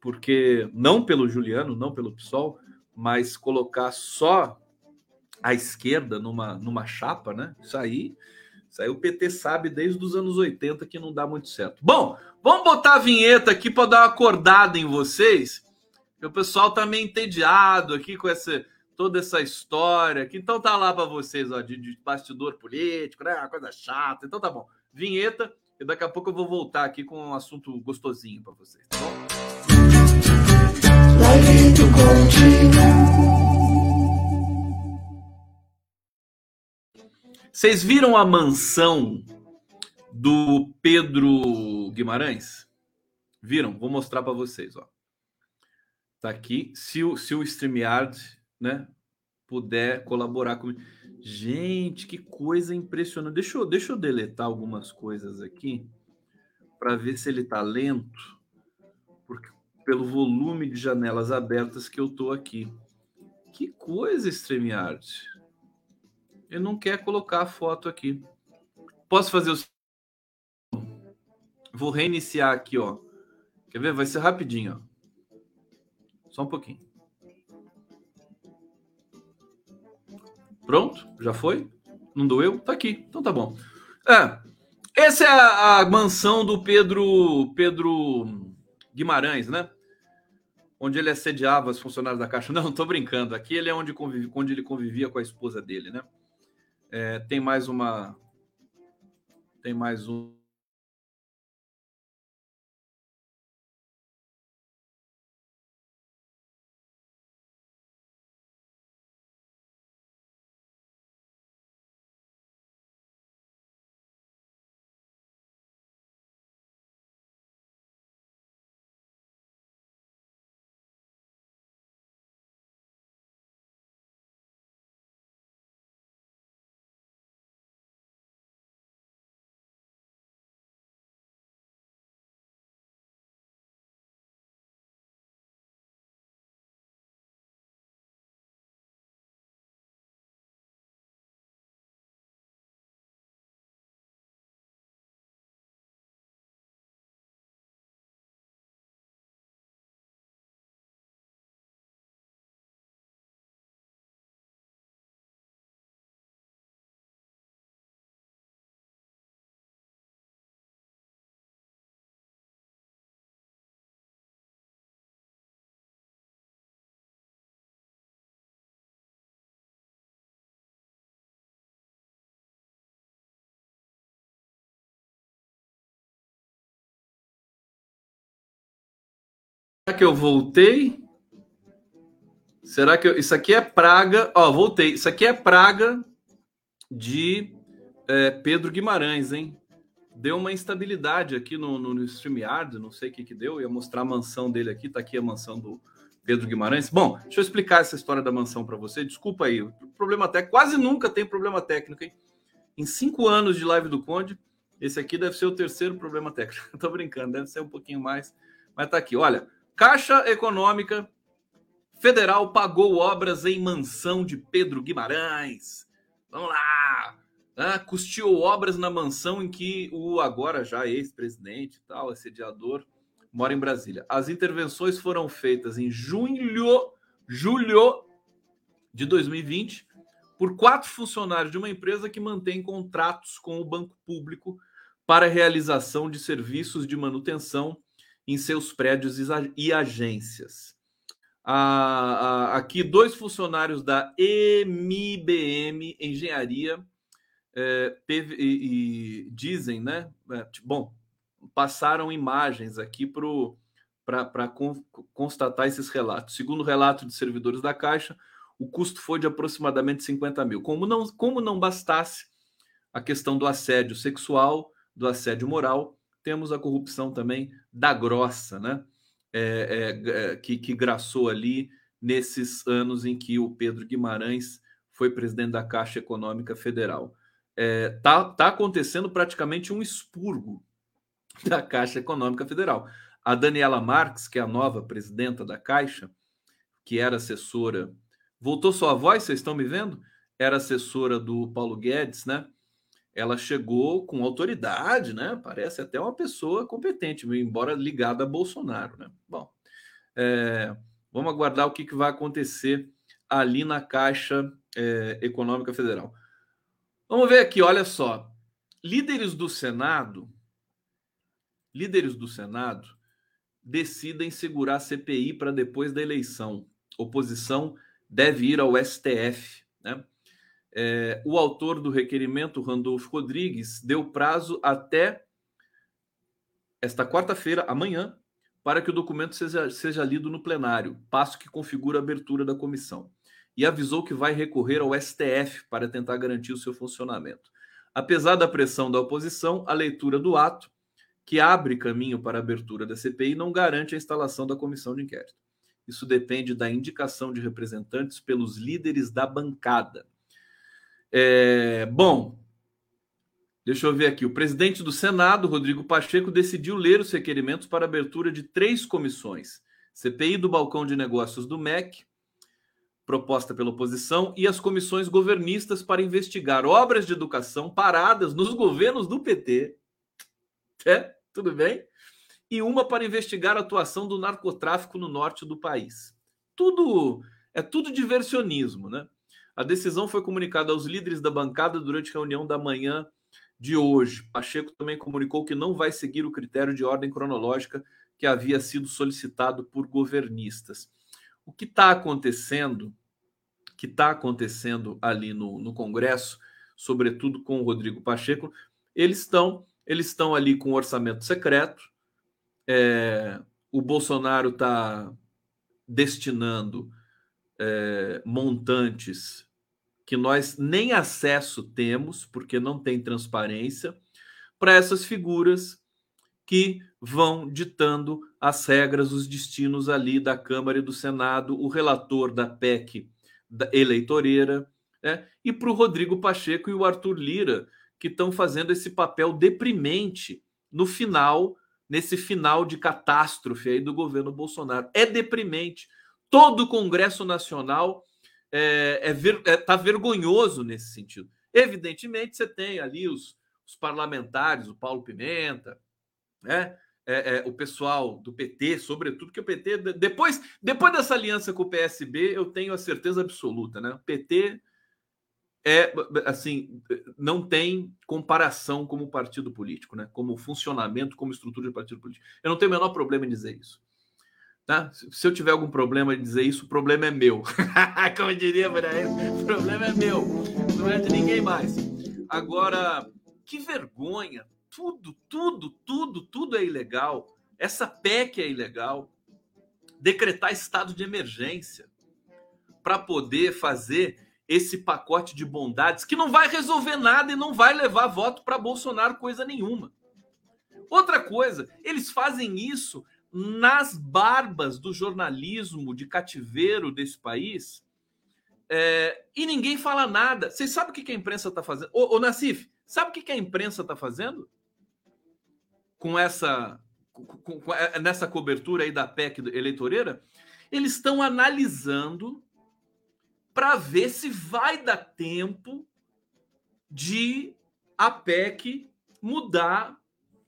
Porque não pelo Juliano, não pelo PSOL, mas colocar só a esquerda numa, numa chapa, né? Isso aí isso aí o PT sabe desde os anos 80 que não dá muito certo. Bom, vamos botar a vinheta aqui para dar uma acordada em vocês. o pessoal tá meio entediado aqui com essa toda essa história aqui. Então tá lá para vocês, ó, de, de, bastidor político, né? Uma coisa chata. Então tá bom. Vinheta e daqui a pouco eu vou voltar aqui com um assunto gostosinho para vocês, tá bom? Vocês viram a mansão do Pedro Guimarães? Viram? Vou mostrar para vocês, ó. Tá aqui. Se o, se o StreamYard, né, puder colaborar comigo. Gente, que coisa impressionante. Deixa eu, deixa eu deletar algumas coisas aqui para ver se ele tá lento, porque pelo volume de janelas abertas que eu tô aqui. Que coisa, StreamYard. Ele não quer colocar a foto aqui. Posso fazer o. Vou reiniciar aqui, ó. Quer ver? Vai ser rapidinho, ó. Só um pouquinho. Pronto? Já foi? Não doeu? Tá aqui. Então tá bom. É. Essa é a, a mansão do Pedro Pedro Guimarães, né? Onde ele assediava os funcionários da Caixa. Não, tô brincando. Aqui ele é onde, convive, onde ele convivia com a esposa dele, né? É, tem mais uma. Tem mais um. Será que eu voltei? Será que eu... isso aqui é praga? Ó, voltei. Isso aqui é praga de é, Pedro Guimarães, hein? Deu uma instabilidade aqui no, no, no StreamYard, não sei o que que deu. ia mostrar a mansão dele aqui. Tá aqui a mansão do Pedro Guimarães. Bom, deixa eu explicar essa história da mansão para você. Desculpa aí, problema técnico. Quase nunca tem problema técnico, hein? Em cinco anos de live do Conde, esse aqui deve ser o terceiro problema técnico. Tô brincando, deve ser um pouquinho mais. Mas tá aqui, olha. Caixa Econômica Federal pagou obras em mansão de Pedro Guimarães. Vamos lá! Ah, custeou obras na mansão em que o agora já ex-presidente tal, assediador, mora em Brasília. As intervenções foram feitas em junho, julho de 2020 por quatro funcionários de uma empresa que mantém contratos com o banco público para realização de serviços de manutenção em seus prédios e agências. Ah, aqui, dois funcionários da MIBM Engenharia é, teve, e, e, dizem, né? É, bom, passaram imagens aqui para constatar esses relatos. Segundo o relato de servidores da Caixa, o custo foi de aproximadamente 50 mil. Como não, como não bastasse a questão do assédio sexual, do assédio moral, temos a corrupção também da grossa, né? É, é, é, que, que graçou ali nesses anos em que o Pedro Guimarães foi presidente da Caixa Econômica Federal. É, tá, tá acontecendo praticamente um expurgo da Caixa Econômica Federal. A Daniela Marques, que é a nova presidenta da Caixa, que era assessora, voltou sua voz, vocês estão me vendo? Era assessora do Paulo Guedes, né? Ela chegou com autoridade, né? Parece até uma pessoa competente, embora ligada a Bolsonaro, né? Bom, é, vamos aguardar o que, que vai acontecer ali na Caixa é, Econômica Federal. Vamos ver aqui, olha só. Líderes do Senado, líderes do Senado decidem segurar a CPI para depois da eleição. Oposição deve ir ao STF, né? É, o autor do requerimento, Randolfo Rodrigues, deu prazo até esta quarta-feira, amanhã, para que o documento seja, seja lido no plenário, passo que configura a abertura da comissão. E avisou que vai recorrer ao STF para tentar garantir o seu funcionamento. Apesar da pressão da oposição, a leitura do ato, que abre caminho para a abertura da CPI, não garante a instalação da comissão de inquérito. Isso depende da indicação de representantes pelos líderes da bancada. É, bom, deixa eu ver aqui. O presidente do Senado, Rodrigo Pacheco, decidiu ler os requerimentos para abertura de três comissões: CPI do balcão de negócios do MEC, proposta pela oposição, e as comissões governistas para investigar obras de educação paradas nos governos do PT. É, tudo bem? E uma para investigar a atuação do narcotráfico no norte do país. Tudo é tudo diversionismo, né? A decisão foi comunicada aos líderes da bancada durante a reunião da manhã de hoje. Pacheco também comunicou que não vai seguir o critério de ordem cronológica que havia sido solicitado por governistas. O que está acontecendo que está acontecendo ali no, no Congresso, sobretudo com o Rodrigo Pacheco, eles estão eles estão ali com orçamento secreto. É, o Bolsonaro está destinando é, montantes que nós nem acesso temos, porque não tem transparência, para essas figuras que vão ditando as regras, os destinos ali da Câmara e do Senado. O relator da PEC eleitoreira, né? e para o Rodrigo Pacheco e o Arthur Lira, que estão fazendo esse papel deprimente no final, nesse final de catástrofe aí do governo Bolsonaro. É deprimente. Todo o Congresso Nacional é, é, ver, é tá vergonhoso nesse sentido. Evidentemente, você tem ali os, os parlamentares, o Paulo Pimenta, né? é, é, o pessoal do PT, sobretudo, que o PT, depois, depois dessa aliança com o PSB, eu tenho a certeza absoluta, né? O PT é assim, não tem comparação como partido político, né? Como funcionamento, como estrutura de partido político. Eu não tenho o menor problema em dizer isso. Tá? Se eu tiver algum problema em dizer isso, o problema é meu. como diria por o problema é meu, não é de ninguém mais. Agora, que vergonha tudo, tudo, tudo, tudo é ilegal. Essa PEC é ilegal. Decretar estado de emergência para poder fazer esse pacote de bondades que não vai resolver nada e não vai levar voto para Bolsonaro coisa nenhuma. Outra coisa, eles fazem isso nas barbas do jornalismo de cativeiro desse país é, e ninguém fala nada. Vocês sabem o que a imprensa está fazendo? Ô, ô Nassif, sabe o que a imprensa está fazendo? com essa com, com, é, nessa cobertura aí da PEC eleitoreira, eles estão analisando para ver se vai dar tempo de a PEC mudar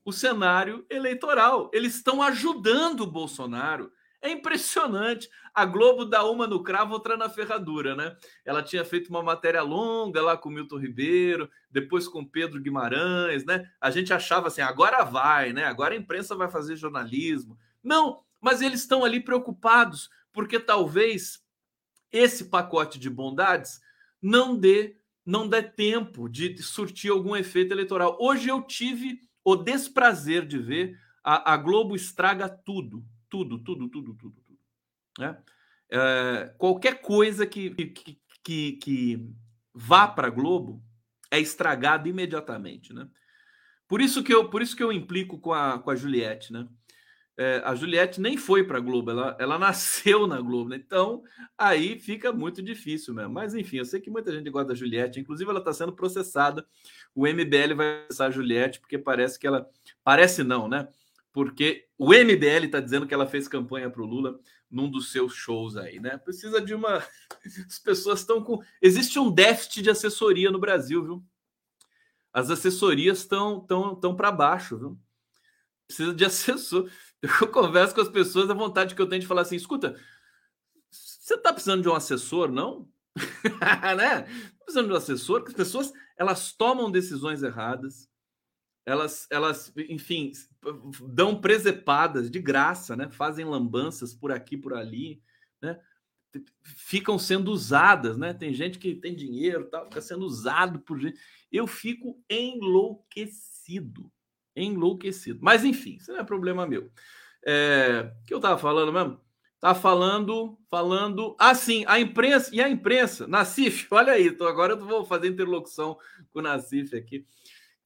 o cenário eleitoral. Eles estão ajudando o Bolsonaro é impressionante. A Globo dá uma no cravo, outra na ferradura, né? Ela tinha feito uma matéria longa lá com Milton Ribeiro, depois com Pedro Guimarães, né? A gente achava assim, agora vai, né? Agora a imprensa vai fazer jornalismo. Não, mas eles estão ali preocupados, porque talvez esse pacote de bondades não dê não dê tempo de surtir algum efeito eleitoral. Hoje eu tive o desprazer de ver a, a Globo estraga tudo tudo, tudo, tudo, tudo, tudo. Né? É, qualquer coisa que, que, que, que vá para a Globo é estragada imediatamente, né? Por isso que eu, por isso que eu implico com a, com a Juliette, né? É, a Juliette nem foi para a Globo, ela, ela nasceu na Globo, né? então aí fica muito difícil mesmo. Mas enfim, eu sei que muita gente gosta da Juliette, inclusive ela está sendo processada. O MBL vai processar a Juliette porque parece que ela. Parece não, né? porque o MBL está dizendo que ela fez campanha para o Lula num dos seus shows aí, né? Precisa de uma. As pessoas estão com. Existe um déficit de assessoria no Brasil, viu? As assessorias estão tão, tão para baixo, viu? Precisa de assessor. Eu converso com as pessoas, a vontade que eu tenho de falar assim: escuta, você está precisando de um assessor, não? né? Precisando de um assessor, porque as pessoas elas tomam decisões erradas, elas, elas, enfim, dão presepadas de graça, né? Fazem lambanças por aqui, por ali, né? Ficam sendo usadas, né? Tem gente que tem dinheiro, tal, fica sendo usado por gente. Eu fico enlouquecido, enlouquecido. Mas enfim, isso não é problema meu. É, que eu estava falando mesmo? Tá falando, falando. Ah, sim, a imprensa. E a imprensa, Nassif, olha aí, tô, agora eu vou fazer interlocução com o Nassif aqui,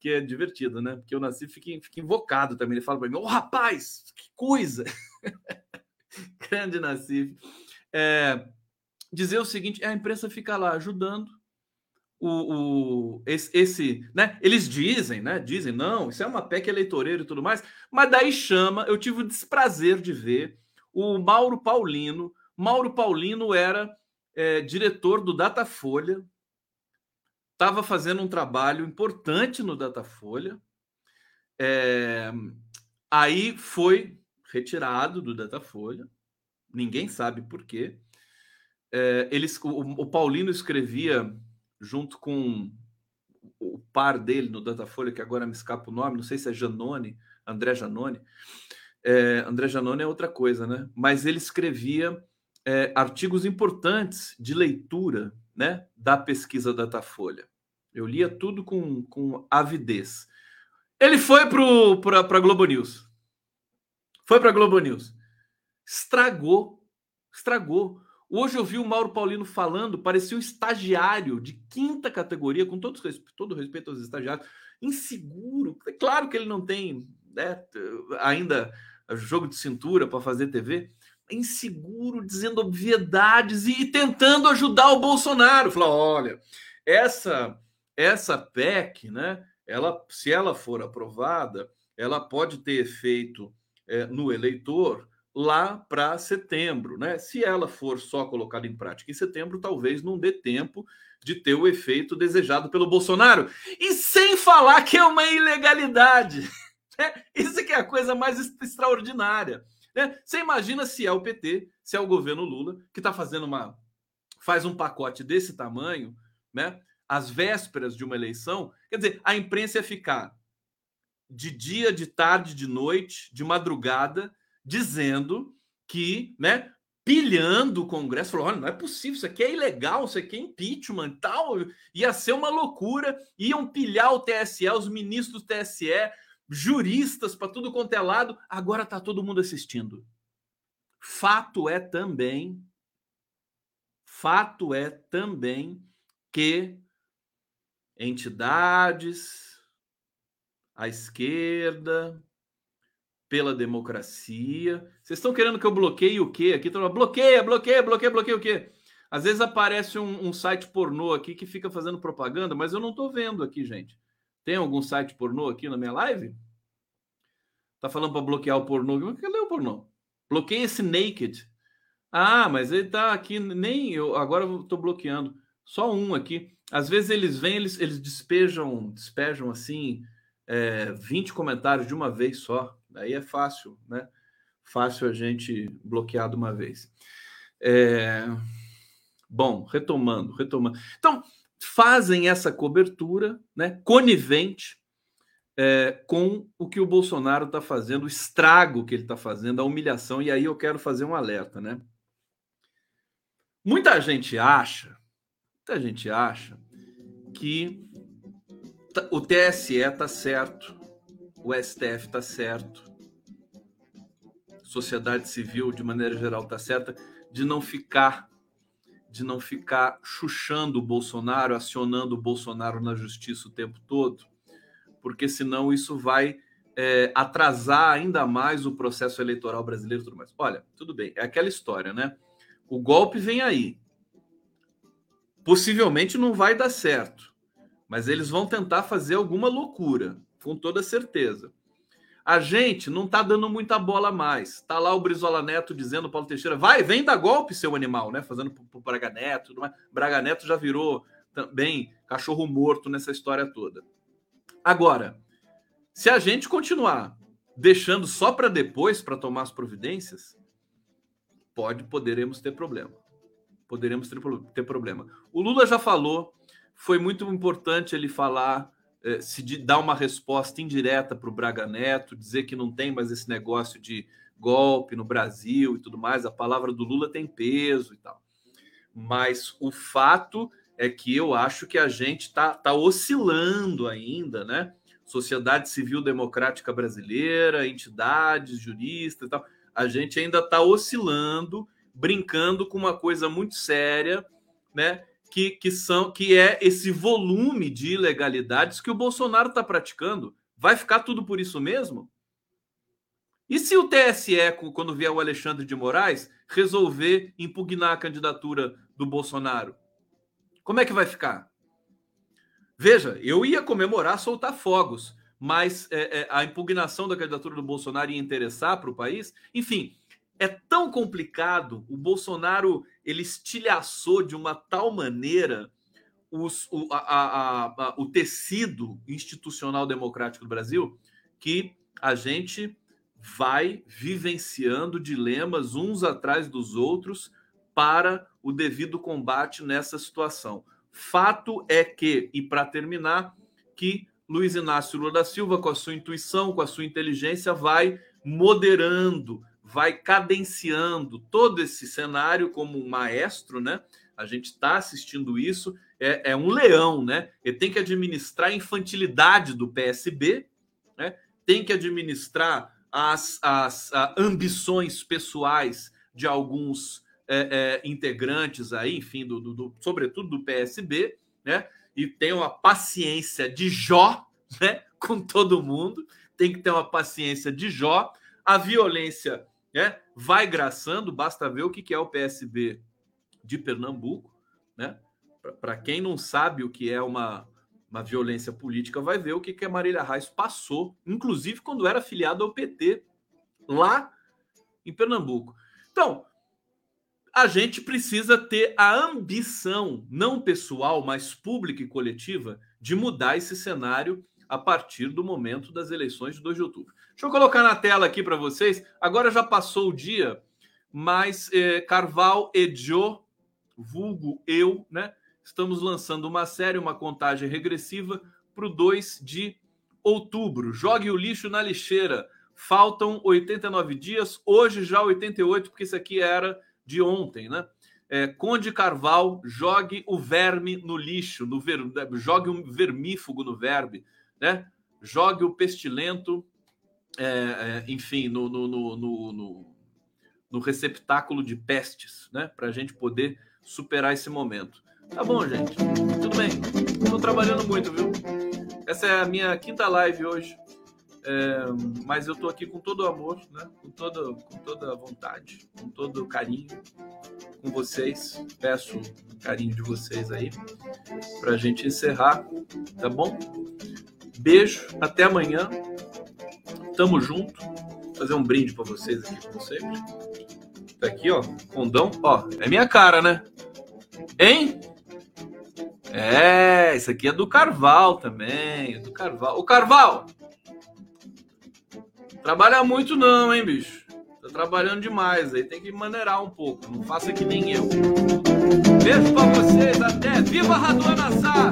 que é divertido, né? Porque o Nassif fica, fica invocado também. Ele fala para mim: Ô oh, rapaz, que coisa! Grande Nassif. É, dizer o seguinte: a imprensa fica lá ajudando o, o esse, esse, né? Eles dizem, né? Dizem, não, isso é uma PEC eleitoreira e tudo mais, mas daí chama. Eu tive o desprazer de ver o Mauro Paulino. Mauro Paulino era é, diretor do Datafolha, estava fazendo um trabalho importante no Datafolha. É, aí foi retirado do Datafolha, ninguém sabe por quê. É, eles, o, o Paulino escrevia junto com o par dele no Datafolha, que agora me escapa o nome, não sei se é Janone, André Janone. É, André Janone é outra coisa, né? Mas ele escrevia é, artigos importantes de leitura né, da pesquisa Datafolha. Eu lia tudo com, com avidez. Ele foi para a Globo News. Foi para a Globo News. Estragou. Estragou. Hoje eu vi o Mauro Paulino falando, parecia um estagiário de quinta categoria, com todo, todo respeito aos estagiários, inseguro. É claro que ele não tem né, ainda jogo de cintura para fazer TV, inseguro, dizendo obviedades e, tentando ajudar o Bolsonaro. Falar, olha, essa essa PEC, né? Ela, se ela for aprovada, ela pode ter efeito é, no eleitor lá para setembro, né? Se ela for só colocada em prática em setembro, talvez não dê tempo de ter o efeito desejado pelo Bolsonaro. E sem falar que é uma ilegalidade. Né? Isso que é a coisa mais extraordinária. Né? Você imagina se é o PT, se é o governo Lula, que está fazendo uma. faz um pacote desse tamanho, né? Às vésperas de uma eleição, quer dizer, a imprensa ia ficar de dia, de tarde, de noite, de madrugada, dizendo que, né, pilhando o Congresso, falou: olha, não é possível, isso aqui é ilegal, isso aqui é impeachment e tal. Ia ser uma loucura, iam pilhar o TSE, os ministros do TSE, juristas para tudo quanto é lado. Agora está todo mundo assistindo. Fato é também, fato é também que entidades, a esquerda, pela democracia. Vocês estão querendo que eu bloqueie o quê? Aqui tô bloqueia, bloqueia, bloqueia, bloqueia o quê? Às vezes aparece um, um, site pornô aqui que fica fazendo propaganda, mas eu não estou vendo aqui, gente. Tem algum site pornô aqui na minha live? Tá falando para bloquear o pornô? Cadê o pornô? Bloqueia esse naked. Ah, mas ele tá aqui, nem eu. Agora eu tô bloqueando. Só um aqui. Às vezes eles vêm, eles, eles despejam, despejam assim, é, 20 comentários de uma vez só. Aí é fácil, né? Fácil a gente bloquear de uma vez. É... Bom, retomando, retomando. Então, fazem essa cobertura, né, conivente é, com o que o Bolsonaro está fazendo, o estrago que ele está fazendo, a humilhação. E aí eu quero fazer um alerta, né? Muita gente acha, muita gente acha que o TSE está certo, o STF está certo, sociedade civil de maneira geral está certa de não ficar de não ficar chuchando o Bolsonaro, acionando o Bolsonaro na justiça o tempo todo, porque senão isso vai é, atrasar ainda mais o processo eleitoral brasileiro e tudo mais. Olha, tudo bem, é aquela história, né? O golpe vem aí. Possivelmente não vai dar certo, mas eles vão tentar fazer alguma loucura, com toda certeza. A gente não tá dando muita bola mais. Tá lá o Brizola Neto dizendo, Paulo Teixeira, vai, vem dar golpe, seu animal, né? Fazendo pro, Braga Neto, tudo mais. Braga Neto já virou também cachorro morto nessa história toda. Agora, se a gente continuar deixando só para depois para tomar as providências, pode poderemos ter problema. Poderemos ter, ter problema. O Lula já falou, foi muito importante ele falar se dar uma resposta indireta para o Braga Neto, dizer que não tem mais esse negócio de golpe no Brasil e tudo mais. A palavra do Lula tem peso e tal. Mas o fato é que eu acho que a gente está tá oscilando ainda, né? sociedade civil democrática brasileira, entidades, juristas e tal, a gente ainda está oscilando, brincando com uma coisa muito séria, né? Que, que são que é esse volume de ilegalidades que o Bolsonaro está praticando. Vai ficar tudo por isso mesmo? E se o TSE, quando vier o Alexandre de Moraes, resolver impugnar a candidatura do Bolsonaro? Como é que vai ficar? Veja, eu ia comemorar soltar fogos, mas é, é, a impugnação da candidatura do Bolsonaro ia interessar para o país. Enfim, é tão complicado. O Bolsonaro ele estilhaçou de uma tal maneira os, o, a, a, a, o tecido institucional democrático do Brasil que a gente vai vivenciando dilemas uns atrás dos outros para o devido combate nessa situação. Fato é que, e para terminar, que Luiz Inácio Lula da Silva, com a sua intuição, com a sua inteligência, vai moderando, vai cadenciando todo esse cenário como um maestro, né? A gente está assistindo isso, é, é, um leão, né? Ele tem que administrar a infantilidade do PSB, né? tem que administrar as, as ambições pessoais de alguns é, é, integrantes aí, enfim, do, do, do, sobretudo do PSB, né? E tem uma paciência de Jó, né? Com todo mundo, tem que ter uma paciência de Jó. A violência né, vai graçando, basta ver o que é o PSB de Pernambuco, né? Para quem não sabe o que é uma, uma violência política, vai ver o que, que a Marília Reis passou, inclusive quando era filiado ao PT, lá em Pernambuco. Então, a gente precisa ter a ambição, não pessoal, mas pública e coletiva, de mudar esse cenário a partir do momento das eleições de 2 de outubro. Deixa eu colocar na tela aqui para vocês. Agora já passou o dia, mas eh, Carval e Joe, vulgo eu, né? Estamos lançando uma série, uma contagem regressiva para o 2 de outubro. Jogue o lixo na lixeira. Faltam 89 dias, hoje já 88, porque isso aqui era de ontem, né? É, Conde Carval, jogue o verme no lixo, no ver, jogue um vermífugo no verbe, né? Jogue o pestilento, é, é, enfim, no, no, no, no, no receptáculo de pestes, né? Para a gente poder superar esse momento. Tá bom, gente? Tudo bem. Estou trabalhando muito, viu? Essa é a minha quinta live hoje. É, mas eu estou aqui com todo o amor, né? com, toda, com toda a vontade, com todo o carinho com vocês. Peço o carinho de vocês aí para a gente encerrar, tá bom? Beijo, até amanhã. Tamo junto. Vou fazer um brinde para vocês aqui, como sempre. Tá aqui, ó, condão. Ó, é minha cara, né? Hein? É, isso aqui é do Carval também. É do Carval. O Carval! Trabalha muito não, hein, bicho? Tá trabalhando demais aí, tem que maneirar um pouco. Não faça que nem eu. Beijo pra vocês, até. Viva Raduan Assar!